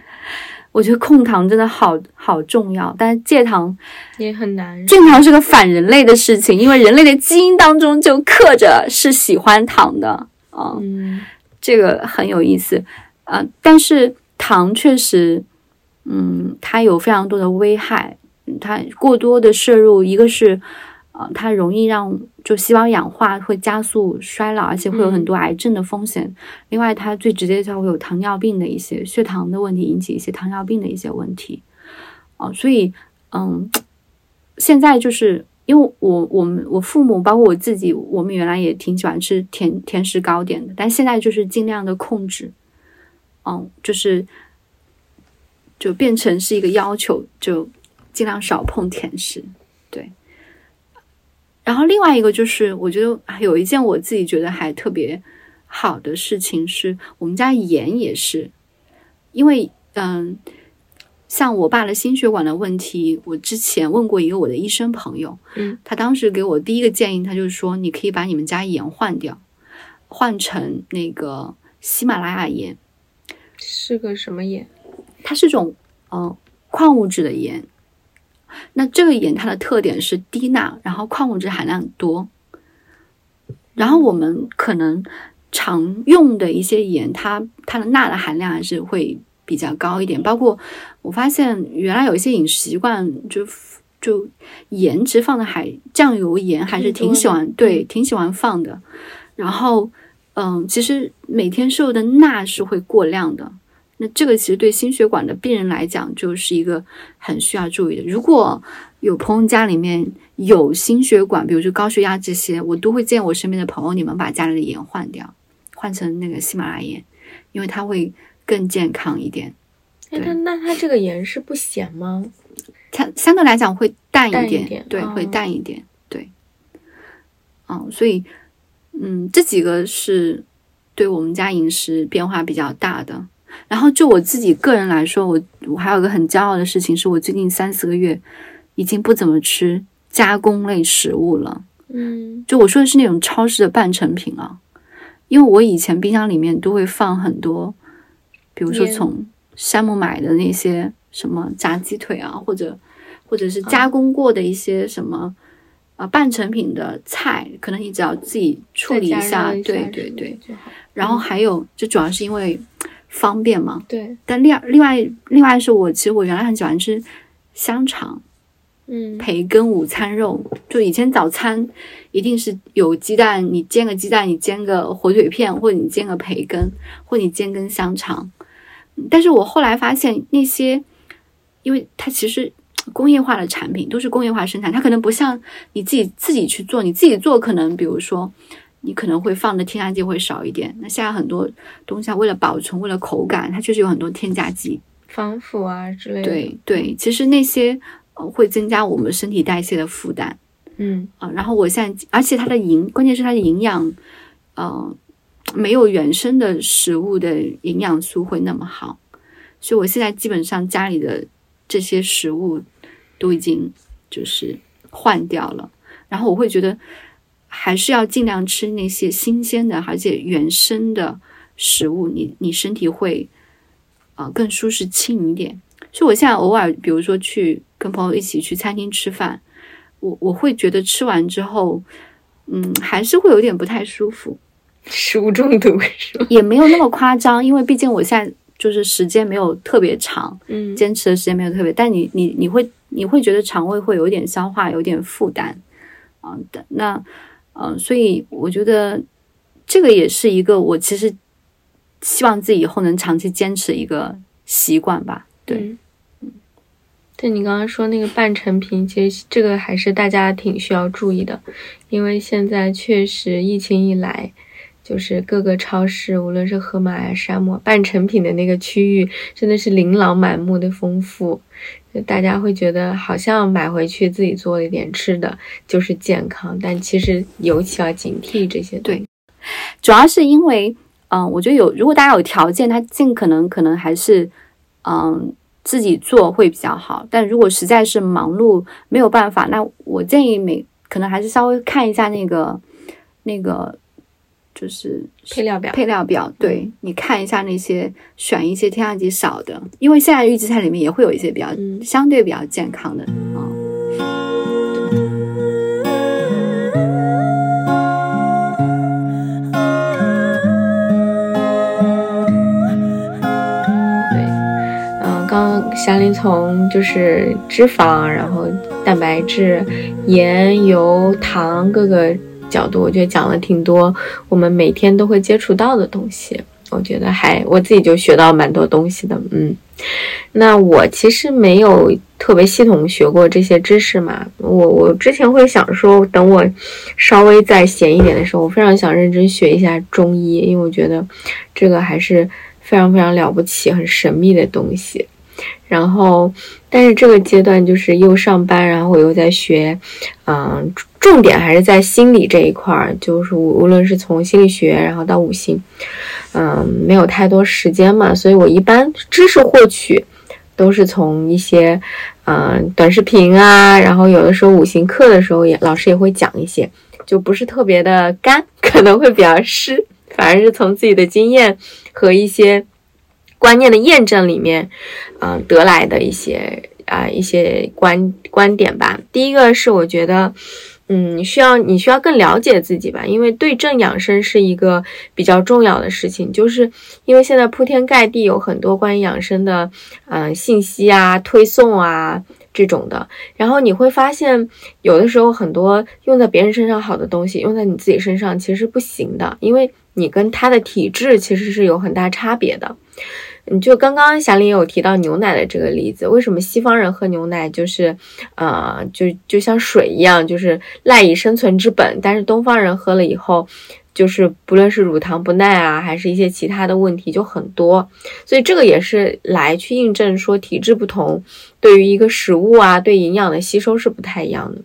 我觉得控糖真的好好重要，但是戒糖也很难。戒糖是个反人类的事情，因为人类的基因当中就刻着是喜欢糖的啊。嗯这个很有意思，呃，但是糖确实，嗯，它有非常多的危害，它过多的摄入，一个是，呃，它容易让就细胞氧化会加速衰老，而且会有很多癌症的风险。另外，它最直接就会有糖尿病的一些血糖的问题，引起一些糖尿病的一些问题。哦，所以嗯，现在就是因为我我们我父母包括我自己，我们原来也挺喜欢吃甜甜食糕点的，但现在就是尽量的控制。嗯，就是就变成是一个要求，就尽量少碰甜食。对。然后另外一个就是，我觉得有一件我自己觉得还特别好的事情是，我们家盐也是，因为嗯，像我爸的心血管的问题，我之前问过一个我的医生朋友，嗯，他当时给我第一个建议，他就是说，你可以把你们家盐换掉，换成那个喜马拉雅盐。是个什么盐？它是种嗯矿物质的盐。那这个盐它的特点是低钠，然后矿物质含量多。然后我们可能常用的一些盐，它它的钠的含量还是会比较高一点。包括我发现原来有一些饮食习惯，就就盐值放的还酱油盐还是挺喜欢，对，挺喜欢放的。然后。嗯，其实每天摄入的钠是会过量的，那这个其实对心血管的病人来讲就是一个很需要注意的。如果有朋友家里面有心血管，比如说高血压这些，我都会建议我身边的朋友，你们把家里的盐换掉，换成那个喜马拉雅盐，因为它会更健康一点。那它那它这个盐是不咸吗？它相对来讲会淡一点，对，会淡一点，对。嗯，所以。嗯，这几个是对我们家饮食变化比较大的。然后就我自己个人来说，我我还有个很骄傲的事情，是我最近三四个月已经不怎么吃加工类食物了。嗯，就我说的是那种超市的半成品啊，因为我以前冰箱里面都会放很多，比如说从山姆买的那些什么炸鸡腿啊，或者或者是加工过的一些什么。啊，半成品的菜，可能你只要自己处理一下，对对对，然后还有，就主要是因为方便嘛。对。但另另外另外是我其实我原来很喜欢吃香肠，嗯，培根午餐肉，就以前早餐一定是有鸡蛋，你煎个鸡蛋，你煎个火腿片，或者你煎个培根，或者你煎根香肠。但是我后来发现那些，因为它其实。工业化的产品都是工业化生产，它可能不像你自己自己去做，你自己做可能比如说你可能会放的添加剂会少一点。那现在很多东西为了保存，为了口感，它确实有很多添加剂、防腐啊之类的。对对，其实那些呃会增加我们身体代谢的负担。嗯啊，然后我现在，而且它的营，关键是它的营养，呃，没有原生的食物的营养素会那么好，所以我现在基本上家里的这些食物。都已经就是换掉了，然后我会觉得还是要尽量吃那些新鲜的，而且原生的食物，你你身体会啊更舒适轻一点。所以我现在偶尔，比如说去跟朋友一起去餐厅吃饭，我我会觉得吃完之后，嗯，还是会有点不太舒服，食物中毒是也没有那么夸张，因为毕竟我现在就是时间没有特别长，嗯，坚持的时间没有特别，但你你你会。你会觉得肠胃会有点消化有点负担，啊的那，嗯，所以我觉得这个也是一个我其实希望自己以后能长期坚持一个习惯吧。对，嗯，对你刚刚说那个半成品，其实这个还是大家挺需要注意的，因为现在确实疫情一来，就是各个超市，无论是盒马呀、沙漠半成品的那个区域，真的是琳琅满目的丰富。就大家会觉得好像买回去自己做一点吃的就是健康，但其实尤其要警惕这些。对，主要是因为，嗯，我觉得有如果大家有条件，他尽可能可能还是，嗯，自己做会比较好。但如果实在是忙碌没有办法，那我建议每可能还是稍微看一下那个那个。就是配料表，配料表，对你看一下那些，选一些添加剂少的，因为现在预制菜里面也会有一些比较相对比较健康的啊。对，嗯，刚刚霞林从就是脂肪，然后。蛋白质、盐、油、糖各个角度，我觉得讲了挺多我们每天都会接触到的东西。我觉得还我自己就学到蛮多东西的，嗯。那我其实没有特别系统学过这些知识嘛，我我之前会想说，等我稍微再闲一点的时候，我非常想认真学一下中医，因为我觉得这个还是非常非常了不起、很神秘的东西。然后，但是这个阶段就是又上班，然后我又在学，嗯，重点还是在心理这一块儿，就是无论是从心理学，然后到五行。嗯，没有太多时间嘛，所以我一般知识获取都是从一些嗯短视频啊，然后有的时候五行课的时候也老师也会讲一些，就不是特别的干，可能会比较湿，反而是从自己的经验和一些观念的验证里面，嗯得来的一些啊一些观观点吧。第一个是我觉得。嗯，需要你需要更了解自己吧，因为对症养生是一个比较重要的事情。就是因为现在铺天盖地有很多关于养生的，嗯，信息啊、推送啊这种的，然后你会发现，有的时候很多用在别人身上好的东西，用在你自己身上其实不行的，因为你跟他的体质其实是有很大差别的。你就刚刚祥林也有提到牛奶的这个例子，为什么西方人喝牛奶就是，呃，就就像水一样，就是赖以生存之本，但是东方人喝了以后，就是不论是乳糖不耐啊，还是一些其他的问题就很多，所以这个也是来去印证说体质不同，对于一个食物啊，对营养的吸收是不太一样的。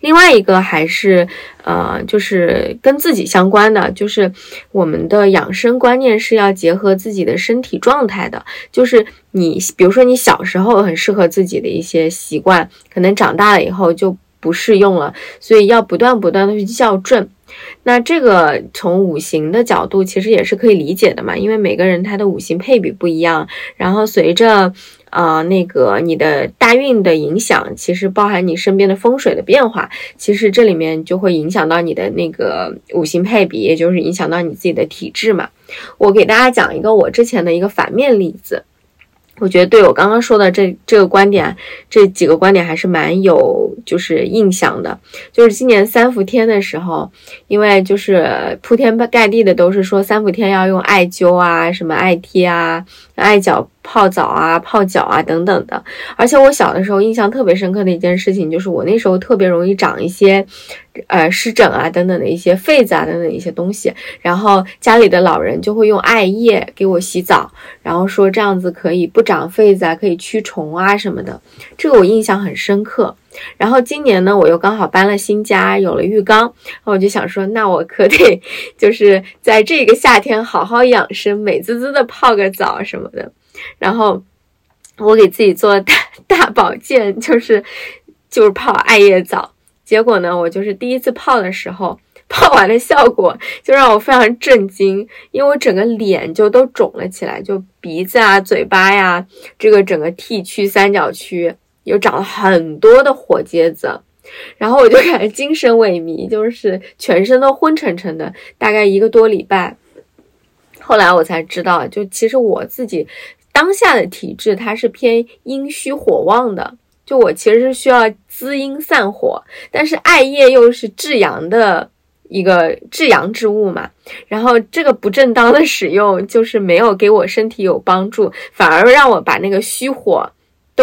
另外一个还是，呃，就是跟自己相关的，就是我们的养生观念是要结合自己的身体状态的。就是你，比如说你小时候很适合自己的一些习惯，可能长大了以后就不适用了，所以要不断不断的去校正。那这个从五行的角度其实也是可以理解的嘛，因为每个人他的五行配比不一样，然后随着。啊，那个你的大运的影响，其实包含你身边的风水的变化，其实这里面就会影响到你的那个五行配比，也就是影响到你自己的体质嘛。我给大家讲一个我之前的一个反面例子。我觉得对我刚刚说的这这个观点，这几个观点还是蛮有就是印象的。就是今年三伏天的时候，因为就是铺天盖地的都是说三伏天要用艾灸啊，什么艾贴啊、艾脚泡澡啊、泡脚啊等等的。而且我小的时候印象特别深刻的一件事情，就是我那时候特别容易长一些。呃，湿疹啊，等等的一些痱子啊，等等一些东西，然后家里的老人就会用艾叶给我洗澡，然后说这样子可以不长痱子啊，可以驱虫啊什么的，这个我印象很深刻。然后今年呢，我又刚好搬了新家，有了浴缸，我就想说，那我可得就是在这个夏天好好养生，美滋滋的泡个澡什么的。然后我给自己做大大保健，就是就是泡艾叶澡。结果呢，我就是第一次泡的时候，泡完的效果就让我非常震惊，因为我整个脸就都肿了起来，就鼻子啊、嘴巴呀，这个整个 T 区、三角区又长了很多的火疖子，然后我就感觉精神萎靡，就是全身都昏沉沉的，大概一个多礼拜。后来我才知道，就其实我自己当下的体质它是偏阴虚火旺的。就我其实是需要滋阴散火，但是艾叶又是至阳的一个至阳之物嘛，然后这个不正当的使用就是没有给我身体有帮助，反而让我把那个虚火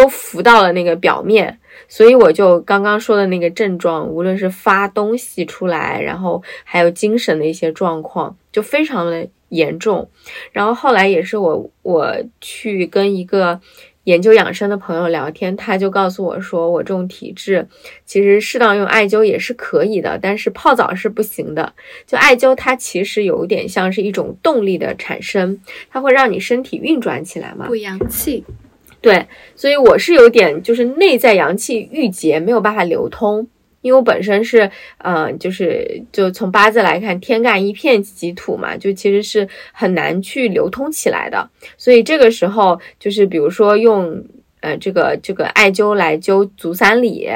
都浮到了那个表面，所以我就刚刚说的那个症状，无论是发东西出来，然后还有精神的一些状况，就非常的严重。然后后来也是我我去跟一个。研究养生的朋友聊天，他就告诉我说，我这种体质其实适当用艾灸也是可以的，但是泡澡是不行的。就艾灸，它其实有点像是一种动力的产生，它会让你身体运转起来嘛，补阳气。对，所以我是有点就是内在阳气郁结，没有办法流通。因为我本身是，呃，就是就从八字来看，天干一片己土嘛，就其实是很难去流通起来的。所以这个时候，就是比如说用，呃，这个这个艾灸来灸足三里，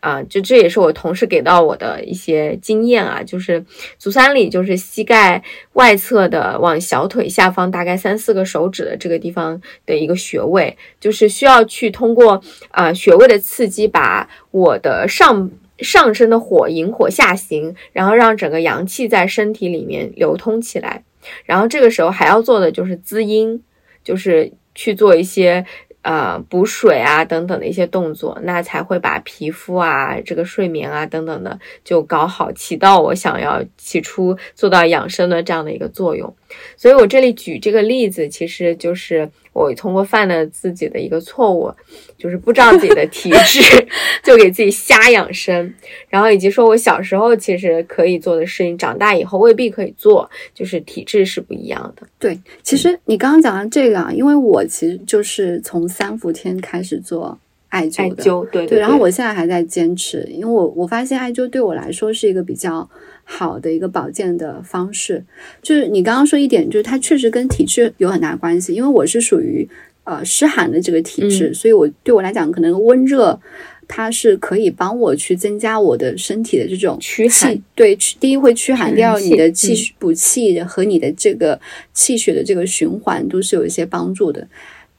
啊，就这也是我同事给到我的一些经验啊，就是足三里就是膝盖外侧的往小腿下方大概三四个手指的这个地方的一个穴位，就是需要去通过啊穴位的刺激，把我的上上身的火引火下行，然后让整个阳气在身体里面流通起来，然后这个时候还要做的就是滋阴，就是去做一些。呃，补水啊等等的一些动作，那才会把皮肤啊、这个睡眠啊等等的就搞好，起到我想要起初做到养生的这样的一个作用。所以我这里举这个例子，其实就是我通过犯了自己的一个错误，就是不知道自己的体质，就给自己瞎养生，然后以及说我小时候其实可以做的事情，长大以后未必可以做，就是体质是不一样的。对，其实你刚刚讲的这个啊，因为我其实就是从三伏天开始做艾灸的，艾灸对对，然后我现在还在坚持，因为我我发现艾灸对我来说是一个比较。好的一个保健的方式，就是你刚刚说一点，就是它确实跟体质有很大关系。因为我是属于呃湿寒的这个体质，所以我对我来讲，可能温热它是可以帮我去增加我的身体的这种驱寒。对，第一会驱寒，第二你的气补气和你的这个气血的这个循环都是有一些帮助的。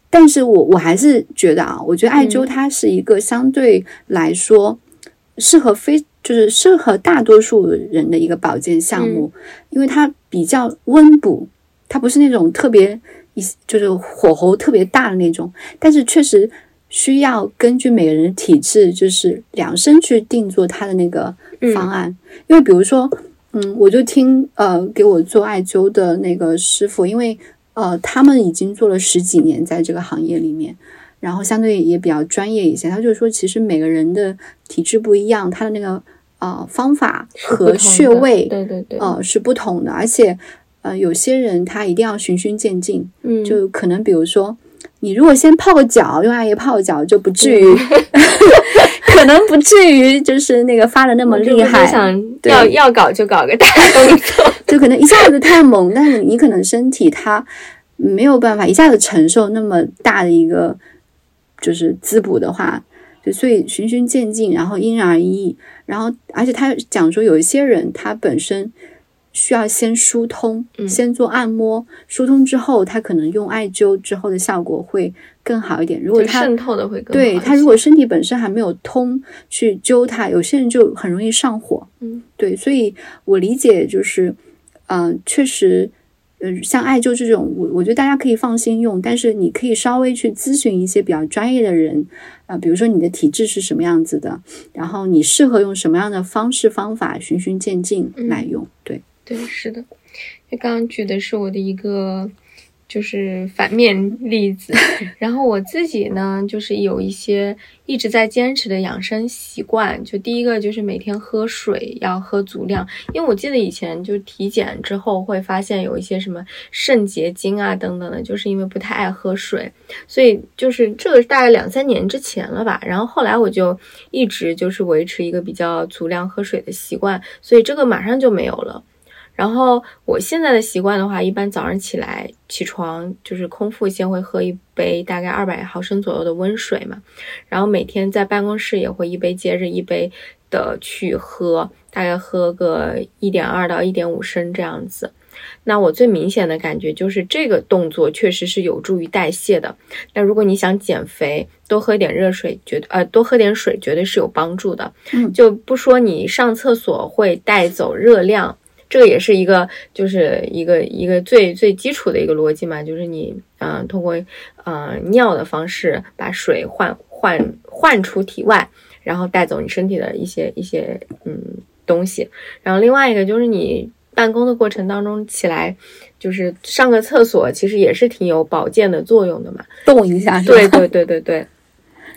但是我我还是觉得啊，我觉得艾灸它是一个相对来说适合非。就是适合大多数人的一个保健项目，因为它比较温补，它不是那种特别一就是火候特别大的那种，但是确实需要根据每个人的体质，就是量身去定做它的那个方案。因为比如说，嗯，我就听呃给我做艾灸的那个师傅，因为呃他们已经做了十几年在这个行业里面。然后相对也比较专业一些，他就是说，其实每个人的体质不一样，他的那个呃方法和穴位，对对对，呃是不同的。而且呃有些人他一定要循序渐进，嗯，就可能比如说你如果先泡个脚，用艾叶泡脚就不至于，可能不至于就是那个发的那么厉害。想要要搞就搞个大动作，就可能一下子太猛，但是你可能身体它没有办法一下子承受那么大的一个。就是滋补的话，就所以循序渐进，然后因人而异。然后，而且他讲说，有一些人他本身需要先疏通，先做按摩，疏通之后，他可能用艾灸之后的效果会更好一点。如果他渗透的会更对他，如果身体本身还没有通，去灸它，有些人就很容易上火。嗯，对，所以我理解就是，嗯，确实。嗯，像艾灸这种，我我觉得大家可以放心用，但是你可以稍微去咨询一些比较专业的人，啊，比如说你的体质是什么样子的，然后你适合用什么样的方式方法，循序渐进来用。对，对，是的，就刚刚举的是我的一个。就是反面例子，然后我自己呢，就是有一些一直在坚持的养生习惯。就第一个就是每天喝水要喝足量，因为我记得以前就体检之后会发现有一些什么肾结晶啊等等的，就是因为不太爱喝水，所以就是这个大概两三年之前了吧。然后后来我就一直就是维持一个比较足量喝水的习惯，所以这个马上就没有了。然后我现在的习惯的话，一般早上起来起床就是空腹先会喝一杯大概二百毫升左右的温水嘛，然后每天在办公室也会一杯接着一杯的去喝，大概喝个一点二到一点五升这样子。那我最明显的感觉就是这个动作确实是有助于代谢的。那如果你想减肥，多喝点热水，绝对呃多喝点水绝对是有帮助的。嗯，就不说你上厕所会带走热量。这个也是一个，就是一个一个最最基础的一个逻辑嘛，就是你，嗯，通过，嗯，尿的方式把水换换换出体外，然后带走你身体的一些一些嗯东西。然后另外一个就是你办公的过程当中起来，就是上个厕所，其实也是挺有保健的作用的嘛，动一下。对对对对对。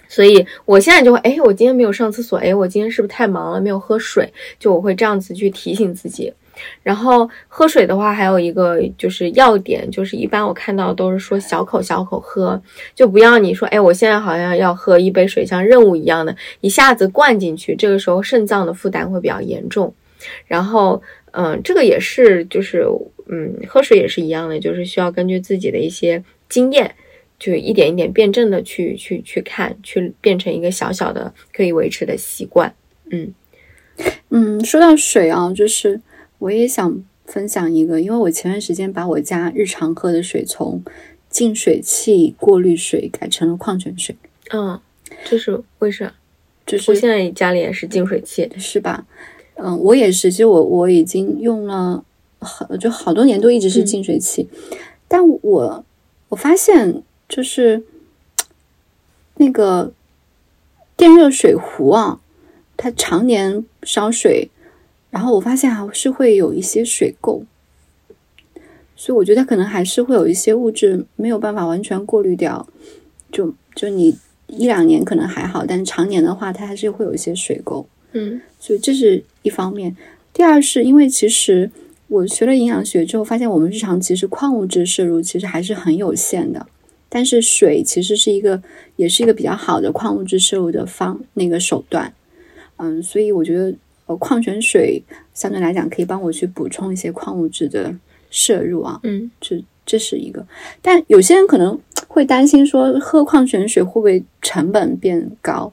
所以我现在就会，哎，我今天没有上厕所，哎，我今天是不是太忙了，没有喝水？就我会这样子去提醒自己。然后喝水的话，还有一个就是要点，就是一般我看到都是说小口小口喝，就不要你说，哎，我现在好像要喝一杯水，像任务一样的，一下子灌进去，这个时候肾脏的负担会比较严重。然后，嗯，这个也是，就是，嗯，喝水也是一样的，就是需要根据自己的一些经验就一点一点辩证的去去去看，去变成一个小小的可以维持的习惯。嗯嗯，说到水啊，就是我也想分享一个，因为我前段时间把我家日常喝的水从净水器过滤水改成了矿泉水。嗯，这是为啥？就是我现在家里也是净水器。是吧？嗯，我也是，其实我我已经用了好就好多年都一直是净水器，但我我发现就是那个电热水壶啊，它常年烧水，然后我发现还是会有一些水垢，所以我觉得可能还是会有一些物质没有办法完全过滤掉，就就你一两年可能还好，但是常年的话，它还是会有一些水垢。嗯所以这是一方面。第二是因为其实我学了营养学之后，发现我们日常其实矿物质摄入其实还是很有限的，但是水其实是一个也是一个比较好的矿物质摄入的方那个手段。嗯，所以我觉得呃矿泉水相对来讲可以帮我去补充一些矿物质的摄入啊。嗯这这是一个，但有些人可能会担心说，喝矿泉水会不会成本变高？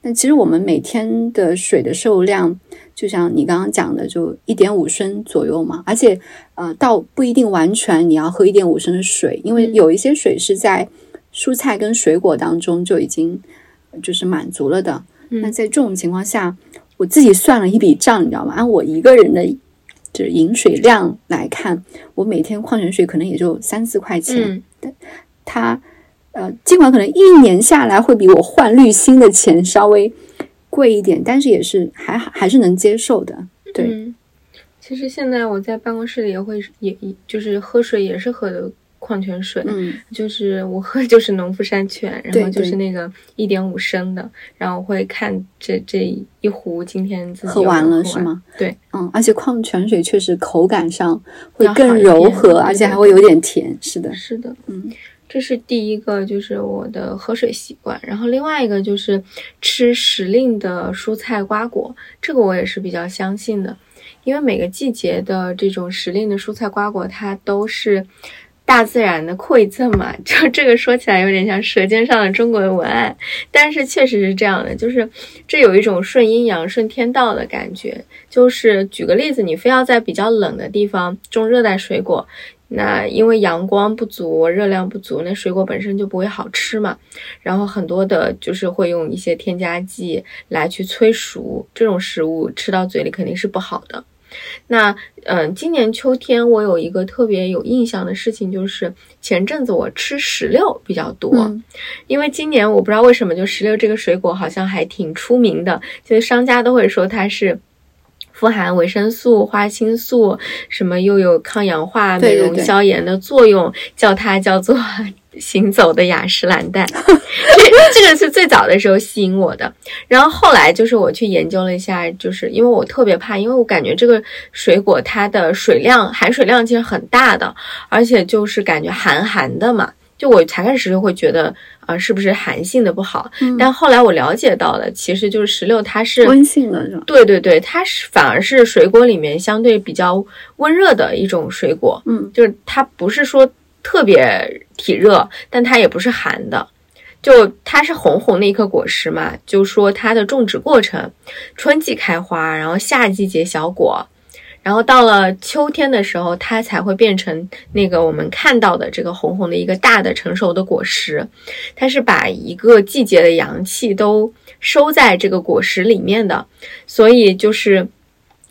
但其实我们每天的水的摄入量，就像你刚刚讲的，就一点五升左右嘛。而且，呃，倒不一定完全你要喝一点五升的水，因为嗯有一些水是在蔬菜跟水果当中就已经就是满足了的。嗯那在这种情况下，我自己算了一笔账，你知道吗？按我一个人的就是饮水量来看，我每天矿泉水可能也就三四块钱。嗯它呃，尽管可能一年下来会比我换滤芯的钱稍微贵一点，但是也是还好，还是能接受的。对，嗯，其实现在我在办公室里也会也也就是喝水也是喝的矿泉水，嗯就是我喝就是农夫山泉，然后就是那个一点五升的，然后我会看这这一壶今天自己喝完了是吗？对，嗯，而且矿泉水确实口感上会更柔和，而且还会有点甜。是的，是的，嗯这是第一个，就是我的喝水习惯。然后另外一个就是吃时令的蔬菜瓜果，这个我也是比较相信的，因为每个季节的这种时令的蔬菜瓜果，它都是大自然的馈赠嘛。就这个说起来有点像《舌尖上的中国》的文案，但是确实是这样的，就是这有一种顺阴阳、顺天道的感觉。就是举个例子，你非要在比较冷的地方种热带水果。那因为阳光不足、热量不足，那水果本身就不会好吃嘛。然后很多的就是会用一些添加剂来去催熟，这种食物吃到嘴里肯定是不好的。那嗯、呃今年秋天我有一个特别有印象的事情，就是前阵子我吃石榴比较多，嗯因为今年我不知道为什么，就石榴这个水果好像还挺出名的，就是商家都会说它是。富含维生素、花青素，什么又有抗氧化、美容、消炎的作用，叫它叫做行走的雅诗兰黛。这这个是最早的时候吸引我的，然后后来就是我去研究了一下，就是因为我特别怕，因为我感觉这个水果它的水量含水量其实很大的，而且就是感觉寒寒的嘛。就我才开始就会觉得，啊、是不是寒性的不好？嗯但后来我了解到了，其实就是石榴它是温性的是吧？对对对，它是反而是水果里面相对比较温热的一种水果，嗯就是它不是说特别体热，但它也不是寒的。就它是红红的一颗果实嘛，就说它的种植过程，春季开花，然后夏季结小果，然后到了秋天的时候，它才会变成那个我们看到的这个红红的一个大的成熟的果实。它是把一个季节的阳气都收在这个果实里面的，所以就是。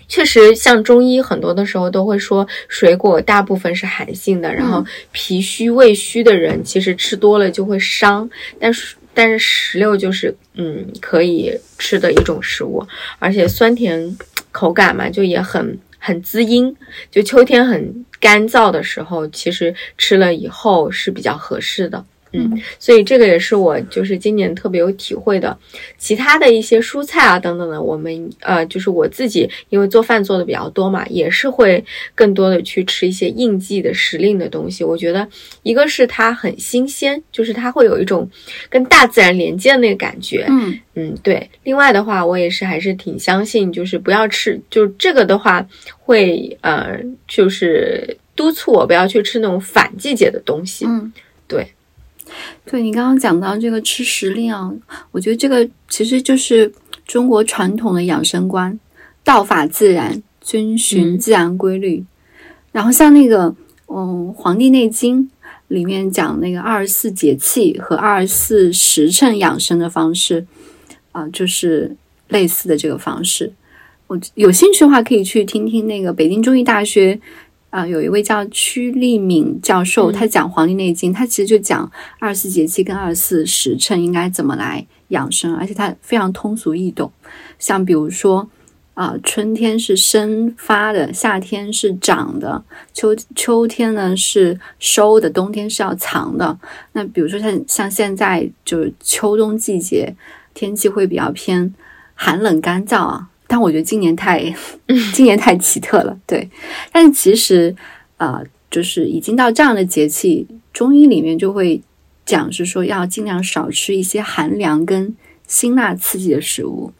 确实，像中医很多的时候都会说，水果大部分是寒性的，然后脾虚胃虚的人其实吃多了就会伤，但是但是石榴就是嗯可以吃的一种食物，而且酸甜口感嘛，就也很很滋阴，就秋天很干燥的时候，其实吃了以后是比较合适的。嗯，所以这个也是我就是今年特别有体会的。其他的一些蔬菜啊等等的，我们呃就是我自己因为做饭做的比较多嘛，也是会更多的去吃一些应季的时令的东西。我觉得一个是它很新鲜，就是它会有一种跟大自然连接的那个感觉。嗯嗯，对。另外的话，我也是还是挺相信，就是不要吃，就这个的话会呃，就是督促我不要去吃那种反季节的东西。嗯，对。对你刚刚讲到这个吃时令啊，我觉得这个其实就是中国传统的养生观，道法自然，遵循自然规律。然后像那个，嗯，《黄帝内经》里面讲那个二十四节气和二十四时辰养生的方式，啊，就是类似的这个方式。我有兴趣的话，可以去听听那个北京中医大学。啊，有一位叫屈立敏教授，他讲《黄帝内经》，他其实就讲二十四节气跟二十四时辰应该怎么来养生，而且他非常通俗易懂。像比如说，啊，春天是生发的，夏天是长的，秋秋天呢是收的，冬天是要藏的。那比如说像像现在就是秋冬季节，天气会比较偏寒冷干燥啊。但我觉得今年太，今年太奇特了，对。但是其实，啊，就是已经到这样的节气，中医里面就会讲是说要尽量少吃一些寒凉跟辛辣刺激的食物，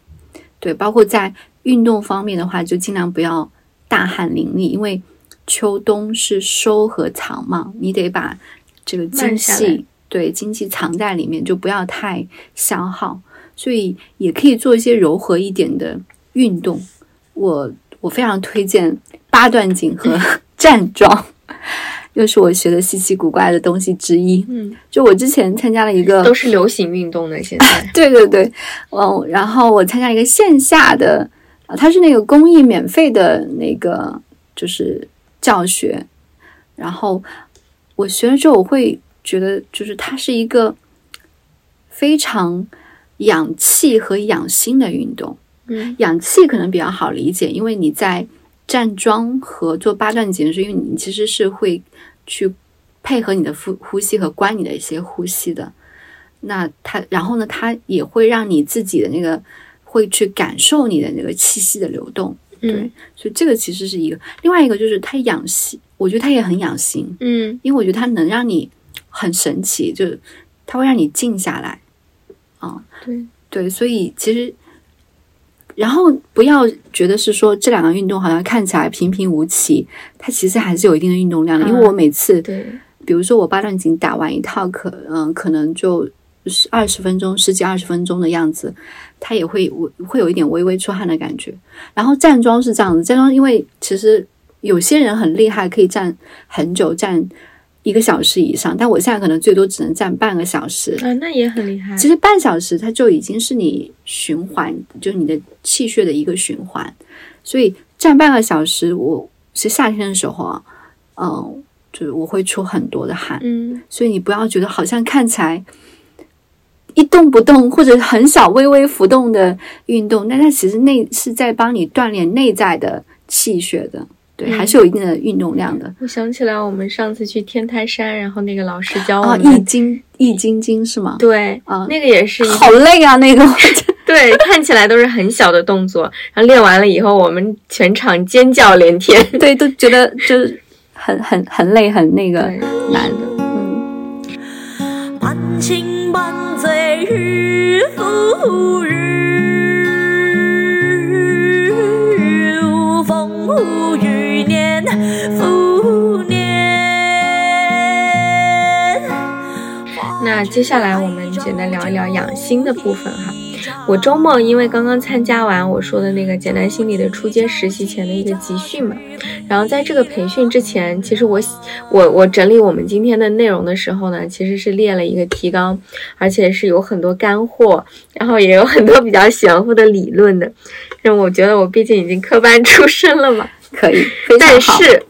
对。包括在运动方面的话，就尽量不要大汗淋漓，因为秋冬是收和藏嘛，你得把这个精气对精气藏在里面，就不要太消耗。所以也可以做一些柔和一点的。运动，我我非常推荐八段锦和 站桩，又是我学的稀奇古怪的东西之一。嗯，就我之前参加了一个，都是流行运动的。现在，对对对，嗯，然后我参加一个线下的，啊，它是那个公益免费的那个，就是教学。然后我学了之后，我会觉得，就是它是一个非常养气和养心的运动。氧气可能比较好理解，因为你在站桩和做八段锦的时候，因为你其实是会去配合你的呼呼吸和关你的一些呼吸的。那它，然后呢，它也会让你自己的那个会去感受你的那个气息的流动。对，所以这个其实是一个。另外一个就是它养心，我觉得它也很养心。嗯，因为我觉得它能让你很神奇，就是它会让你静下来。啊，对对，所以其实。然后不要觉得是说这两个运动好像看起来平平无奇，它其实还是有一定的运动量的。因为我每次，对，比如说我八段锦打完一套，可嗯可能就是二十分钟，十几二十分钟的样子，它也会会会有一点微微出汗的感觉。然后站桩是这样子，站桩因为其实有些人很厉害，可以站很久，站。一个小时以上，但我现在可能最多只能站半个小时啊，那也很厉害。其实半小时它就已经是你循环，就是你的气血的一个循环。所以站半个小时，我是夏天的时候啊，嗯，就是我会出很多的汗。嗯，所以你不要觉得好像看起来一动不动或者很小微微浮动的运动，但它其实内是在帮你锻炼内在的气血的。对，还是有一定的运动量的。我想起来，我们上次去天台山，然后那个老师教我们易筋，易筋经是吗？对，啊，那个也是好累啊，那个。对，看起来都是很小的动作，然后练完了以后，我们全场尖叫连天。对，都觉得就是很很很累，很那个难的。嗯。那接下来我们简单聊一聊养心的部分哈。我周末因为刚刚参加完我说的那个简单心理的初阶实习前的一个集训嘛，然后在这个培训之前，其实我我我整理我们今天的内容的时候呢，其实是列了一个提纲，而且是有很多干货，然后也有很多比较玄乎的理论的。因为我觉得我毕竟已经科班出身了嘛，可以，但是。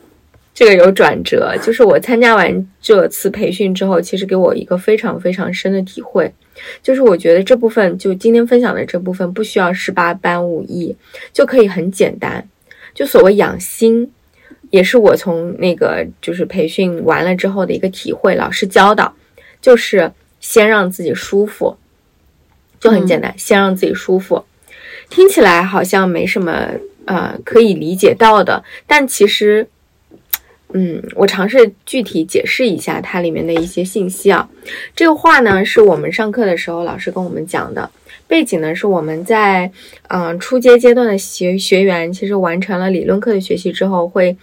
这个有转折，就是我参加完这次培训之后，其实给我一个非常非常深的体会，就是我觉得这部分就今天分享的这部分不需要十八般武艺就可以很简单。就所谓养心，也是我从那个就是培训完了之后的一个体会。老师教的，就是先让自己舒服，就很简单，先让自己舒服。听起来好像没什么呃可以理解到的，但其实。嗯，我尝试具体解释一下它里面的一些信息啊。这个话呢，是我们上课的时候老师跟我们讲的。背景呢，是我们在嗯初阶阶段的学学员，其实完成了理论课的学习之后，会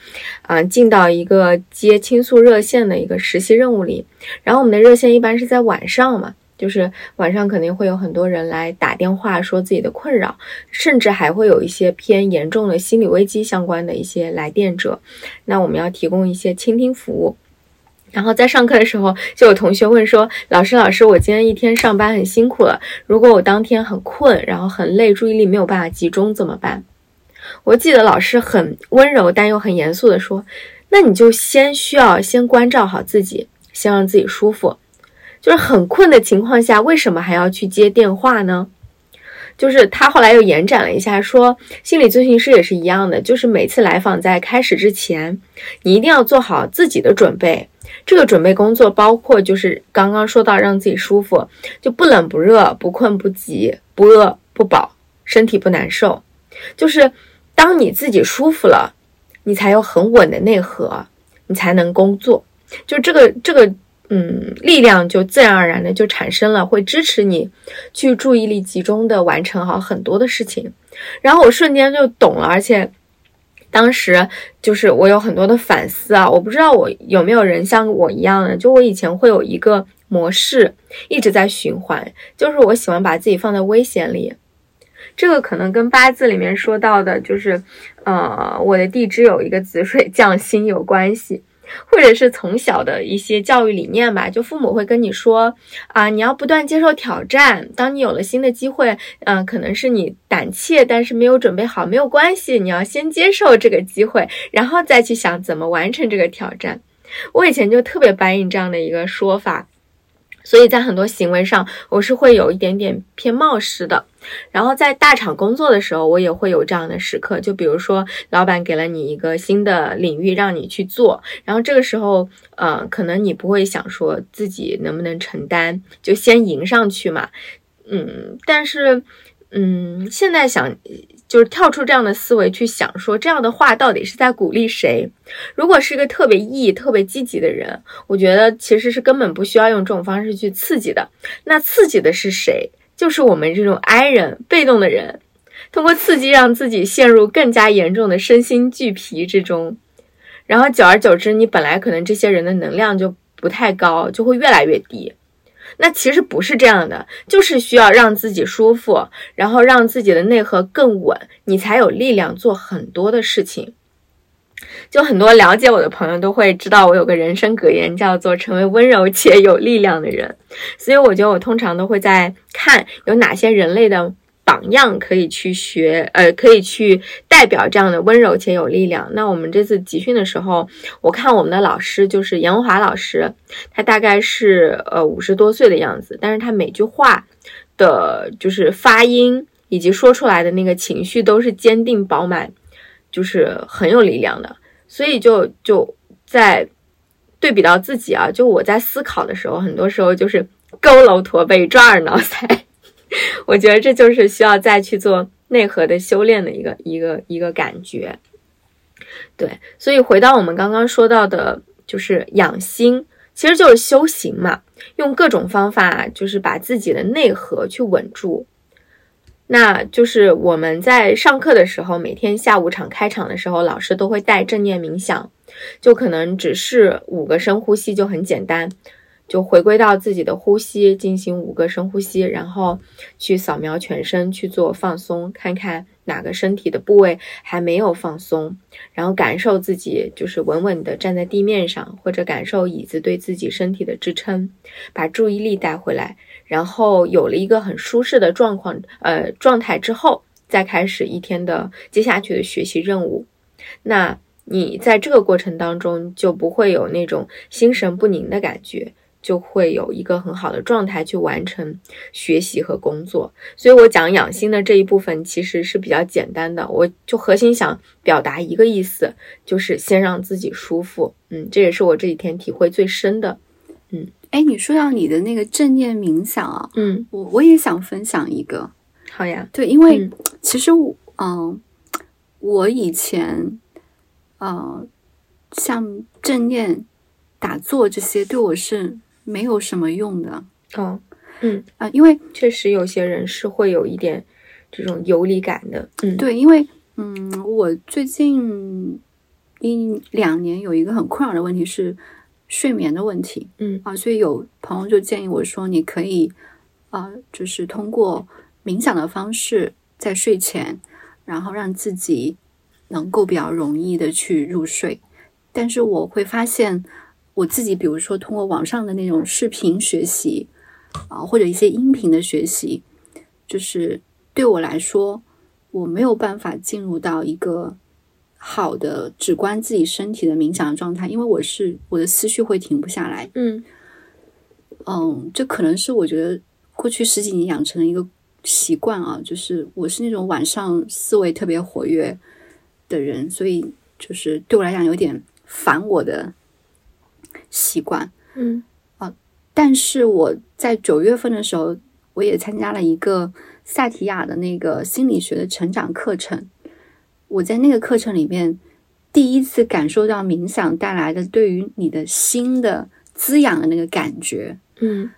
嗯进到一个接倾诉热线的一个实习任务里。然后我们的热线一般是在晚上嘛，就是晚上肯定会有很多人来打电话说自己的困扰，甚至还会有一些偏严重的心理危机相关的一些来电者。那我们要提供一些倾听服务。然后在上课的时候，就有同学问说：“老师，老师，我今天一天上班很辛苦了，如果我当天很困，然后很累，注意力没有办法集中怎么办？”我记得老师很温柔但又很严肃的说：“那你就先需要先关照好自己，先让自己舒服。就是很困的情况下，为什么还要去接电话呢？”就是他后来又延展了一下，说心理咨询师也是一样的，就是每次来访在开始之前，你一定要做好自己的准备。这个准备工作包括，就是刚刚说到让自己舒服，就不冷不热，不困不急，不饿不饱，身体不难受。就是当你自己舒服了，你才有很稳的内核，你才能工作。就这个这个，嗯，力量就自然而然的就产生了，会支持你去注意力集中的完成好很多的事情。然后我瞬间就懂了，而且。当时就是我有很多的反思啊，我不知道我有没有人像我一样的，就我以前会有一个模式一直在循环，就是我喜欢把自己放在危险里，这个可能跟八字里面说到的，就是呃我的地支有一个子水降星有关系。或者是从小的一些教育理念吧，就父母会跟你说啊，你要不断接受挑战。当你有了新的机会，嗯，可能是你胆怯，但是没有准备好，没有关系，你要先接受这个机会，然后再去想怎么完成这个挑战。我以前就特别白你这样的一个说法。所以在很多行为上，我是会有一点点偏冒失的。然后在大厂工作的时候，我也会有这样的时刻。就比如说，老板给了你一个新的领域让你去做，然后这个时候，呃，可能你不会想说自己能不能承担，就先迎上去嘛。嗯，但是，嗯，现在想。就是跳出这样的思维去想，说这样的话到底是在鼓励谁？如果是一个特别 E、特别积极的人，我觉得其实是根本不需要用这种方式去刺激的。那刺激的是谁？就是我们这种 I 人、被动的人，通过刺激让自己陷入更加严重的身心俱疲之中，然后久而久之，你本来可能这些人的能量就不太高，就会越来越低。那其实不是这样的，就是需要让自己舒服，然后让自己的内核更稳，你才有力量做很多的事情。就很多了解我的朋友都会知道，我有个人生格言，叫做成为温柔且有力量的人。所以我觉得我通常都会在看有哪些人类的。榜样可以去学，呃，可以去代表这样的温柔且有力量。那我们这次集训的时候，我看我们的老师就是严文华老师，他大概是呃五十多岁的样子，但是他每句话的，就是发音以及说出来的那个情绪都是坚定饱满，就是很有力量的。所以就就在对比到自己啊，就我在思考的时候，很多时候就是佝偻驼背、抓耳挠腮。我觉得这就是需要再去做内核的修炼的一个一个一个感觉，对，所以回到我们刚刚说到的，就是养心，其实就是修行嘛，用各种方法，就是把自己的内核去稳住。那就是我们在上课的时候，每天下午场开场的时候，老师都会带正念冥想，就可能只是五个深呼吸，就很简单。就回归到自己的呼吸，进行五个深呼吸，然后去扫描全身去做放松，看看哪个身体的部位还没有放松，然后感受自己就是稳稳的站在地面上，或者感受椅子对自己身体的支撑，把注意力带回来，然后有了一个很舒适的状况，呃状态之后，再开始一天的接下去的学习任务。那你在这个过程当中就不会有那种心神不宁的感觉。就会有一个很好的状态去完成学习和工作，所以我讲养心的这一部分其实是比较简单的，我就核心想表达一个意思，就是先让自己舒服，嗯，这也是我这几天体会最深的，嗯，哎，你说到你的那个正念冥想啊，嗯，我我也想分享一个，好呀，对，因为其实我，嗯，我以前，呃，像正念打坐这些，对我是。没有什么用的，哦，嗯啊，因为确实有些人是会有一点这种游离感的。嗯，对，因为嗯，我最近一两年有一个很困扰的问题是睡眠的问题。嗯啊，所以有朋友就建议我说，你可以啊、就是通过冥想的方式，在睡前，然后让自己能够比较容易的去入睡。但是我会发现，我自己比如说通过网上的那种视频学习啊、或者一些音频的学习，就是对我来说，我没有办法进入到一个好的只关自己身体的冥想的状态，因为我是我的思绪会停不下来。嗯嗯，这可能是我觉得过去十几年养成的一个习惯啊，就是我是那种晚上思维特别活跃的人，所以就是对我来讲有点烦我的习惯。嗯啊但是我在九月份的时候，我也参加了一个萨提亚的那个心理学的成长课程。我在那个课程里面，第一次感受到冥想带来的对于你的心的滋养的那个感觉。嗯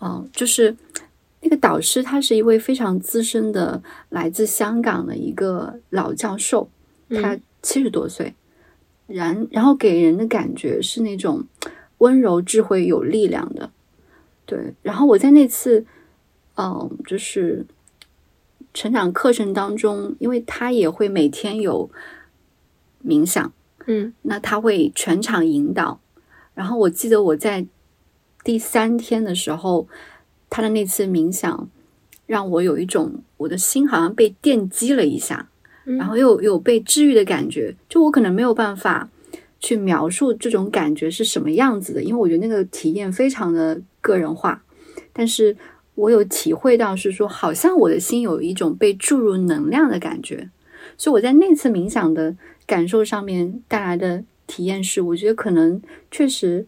嗯，就是那个导师，他是一位非常资深的来自香港的一个老教授，他嗯七十多岁，然然后给人的感觉是那种温柔、智慧、有力量的。对，然后我在那次，嗯，就是成长课程当中，因为他也会每天有冥想，嗯那他会全场引导。然后我记得我在第三天的时候，他的那次冥想让我有一种我的心好像被电击了一下，嗯然后又有被治愈的感觉。就我可能没有办法去描述这种感觉是什么样子的，因为我觉得那个体验非常的个人化。但是我有体会到是说，好像我的心有一种被注入能量的感觉。所以我在那次冥想的感受上面带来的体验是，我觉得可能确实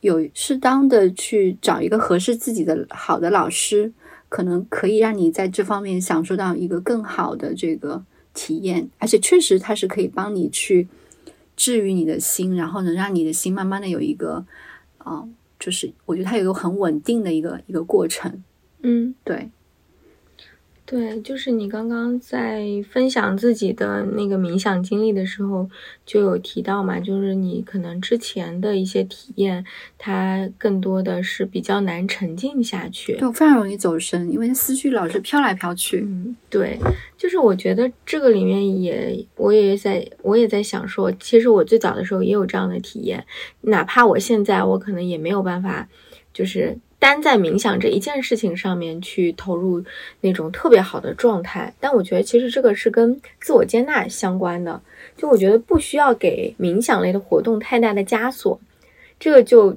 有适当的去找一个合适自己的好的老师，可能可以让你在这方面享受到一个更好的这个体验，而且确实它是可以帮你去治愈你的心，然后能让你的心慢慢的有一个，啊、就是我觉得它有一个很稳定的一个一个过程，嗯。对，对，就是你刚刚在分享自己的那个冥想经历的时候，就有提到嘛，就是你可能之前的一些体验，它更多的是比较难沉浸下去。对非常容易走神，因为思绪老是飘来飘去，嗯，对，就是我觉得这个里面也，我也在，我也在想说，其实我最早的时候也有这样的体验，哪怕我现在我可能也没有办法，就是单在冥想这一件事情上面去投入那种特别好的状态，但我觉得其实这个是跟自我接纳相关的，就我觉得不需要给冥想类的活动太大的枷锁，这个就。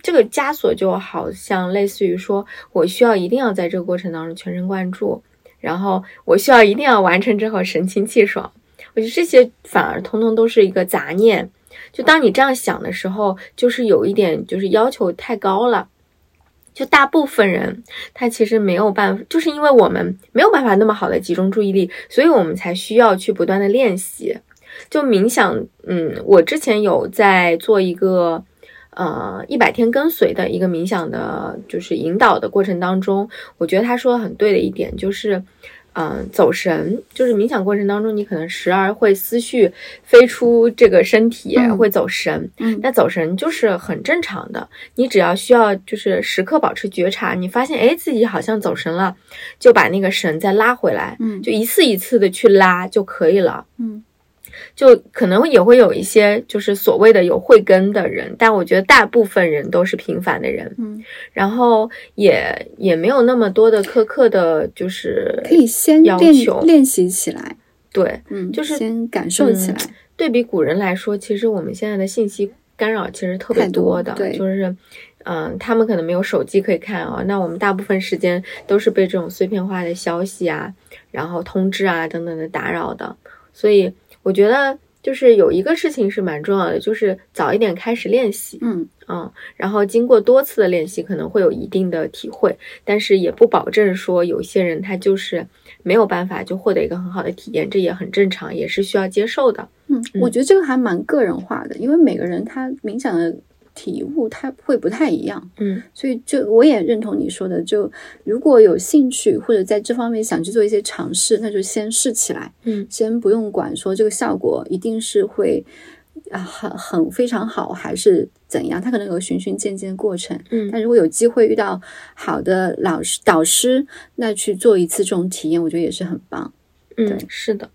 这个枷锁就好像类似于说，我需要一定要在这个过程当中全神贯注，然后我需要一定要完成之后神清气爽。我觉得这些反而通通都是一个杂念。就当你这样想的时候，就是有一点就是要求太高了。就大部分人他其实没有办法，就是因为我们没有办法那么好的集中注意力，所以我们才需要去不断的练习。就冥想，嗯，我之前有在做一个。呃，一百天跟随的一个冥想的，就是引导的过程当中，我觉得他说的很对的一点就是，嗯、走神，就是冥想过程当中，你可能时而会思绪飞出这个身体，嗯会走神。嗯那走神就是很正常的，你只要需要就是时刻保持觉察，你发现哎自己好像走神了，就把那个神再拉回来，嗯就一次一次的去拉就可以了。嗯就可能也会有一些就是所谓的有慧根的人，但我觉得大部分人都是平凡的人，嗯，然后也也没有那么多的苛刻的，就是可以先要练求练习起来，对嗯，就是先感受起来，对比古人来说，其实我们现在的信息干扰其实特别多的，对就是。嗯，他们可能没有手机可以看啊、那我们大部分时间都是被这种碎片化的消息啊，然后通知啊等等的打扰的，所以我觉得就是有一个事情是蛮重要的，就是早一点开始练习，嗯。嗯，然后经过多次的练习，可能会有一定的体会，但是也不保证说有些人他就是没有办法就获得一个很好的体验，这也很正常，也是需要接受的。嗯，我觉得这个还蛮个人化的，因为每个人他冥想的体悟它会不太一样。嗯所以就我也认同你说的，就如果有兴趣或者在这方面想去做一些尝试，那就先试起来，嗯先不用管说这个效果一定是会啊很很非常好还是怎样，它可能有个循序渐进的过程。嗯但如果有机会遇到好的老师导师，那去做一次这种体验，我觉得也是很棒。嗯，是的，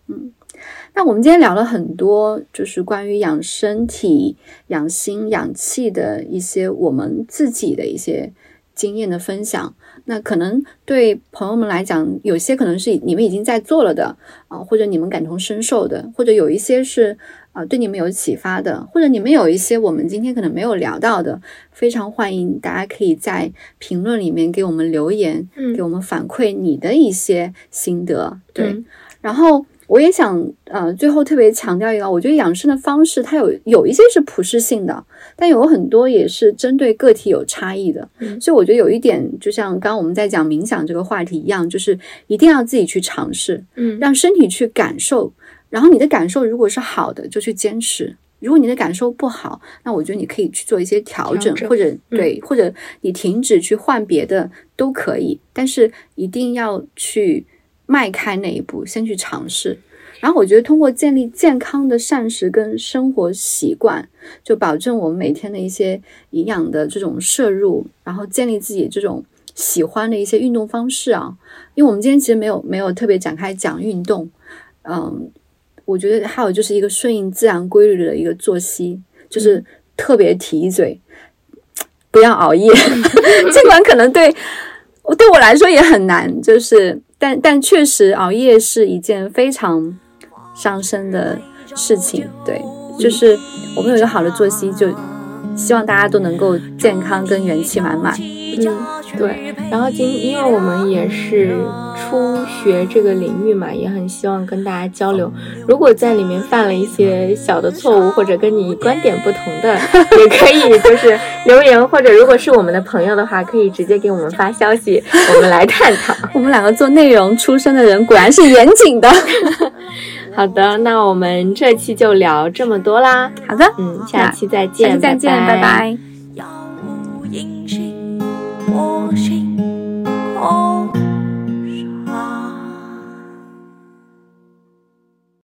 那我们今天聊了很多，就是关于养身体、养心、养气的一些我们自己的一些经验的分享。那可能对朋友们来讲，有些可能是你们已经在做了的啊、或者你们感同身受的，或者有一些是啊、对你们有启发的，或者你们有一些我们今天可能没有聊到的，非常欢迎大家可以在评论里面给我们留言，嗯给我们反馈你的一些心得。对，嗯然后我也想，呃，最后特别强调一个，我觉得养生的方式它有有一些是普适性的，但有很多也是针对个体有差异的。嗯所以我觉得有一点，就像刚刚我们在讲冥想这个话题一样，就是一定要自己去尝试，嗯让身体去感受，然后你的感受如果是好的，就去坚持。如果你的感受不好，那我觉得你可以去做一些调整，调整或者对，或者你停止去换别的都可以，但是一定要去迈开那一步，先去尝试。然后我觉得通过建立健康的膳食跟生活习惯，就保证我们每天的一些营养的这种摄入，然后建立自己这种喜欢的一些运动方式啊。因为我们今天其实没有没有特别展开讲运动，嗯，我觉得还有就是一个顺应自然规律的一个作息，就是特别提一嘴，不要熬夜。尽管可能对对我来说也很难，就是但但确实熬夜是一件非常伤身的事情。对，就是我们有一个好的作息，就希望大家都能够健康跟元气满满。嗯，对。然后今因为我们也是初学这个领域嘛，也很希望跟大家交流。如果在里面犯了一些小的错误，或者跟你观点不同的，也可以就是留言，或者如果是我们的朋友的话，可以直接给我们发消息，我们来探讨。我们两个做内容出身的人，果然是严谨的。好的，那我们这期就聊这么多啦。好的，嗯，下期再见，拜拜，拜拜。我。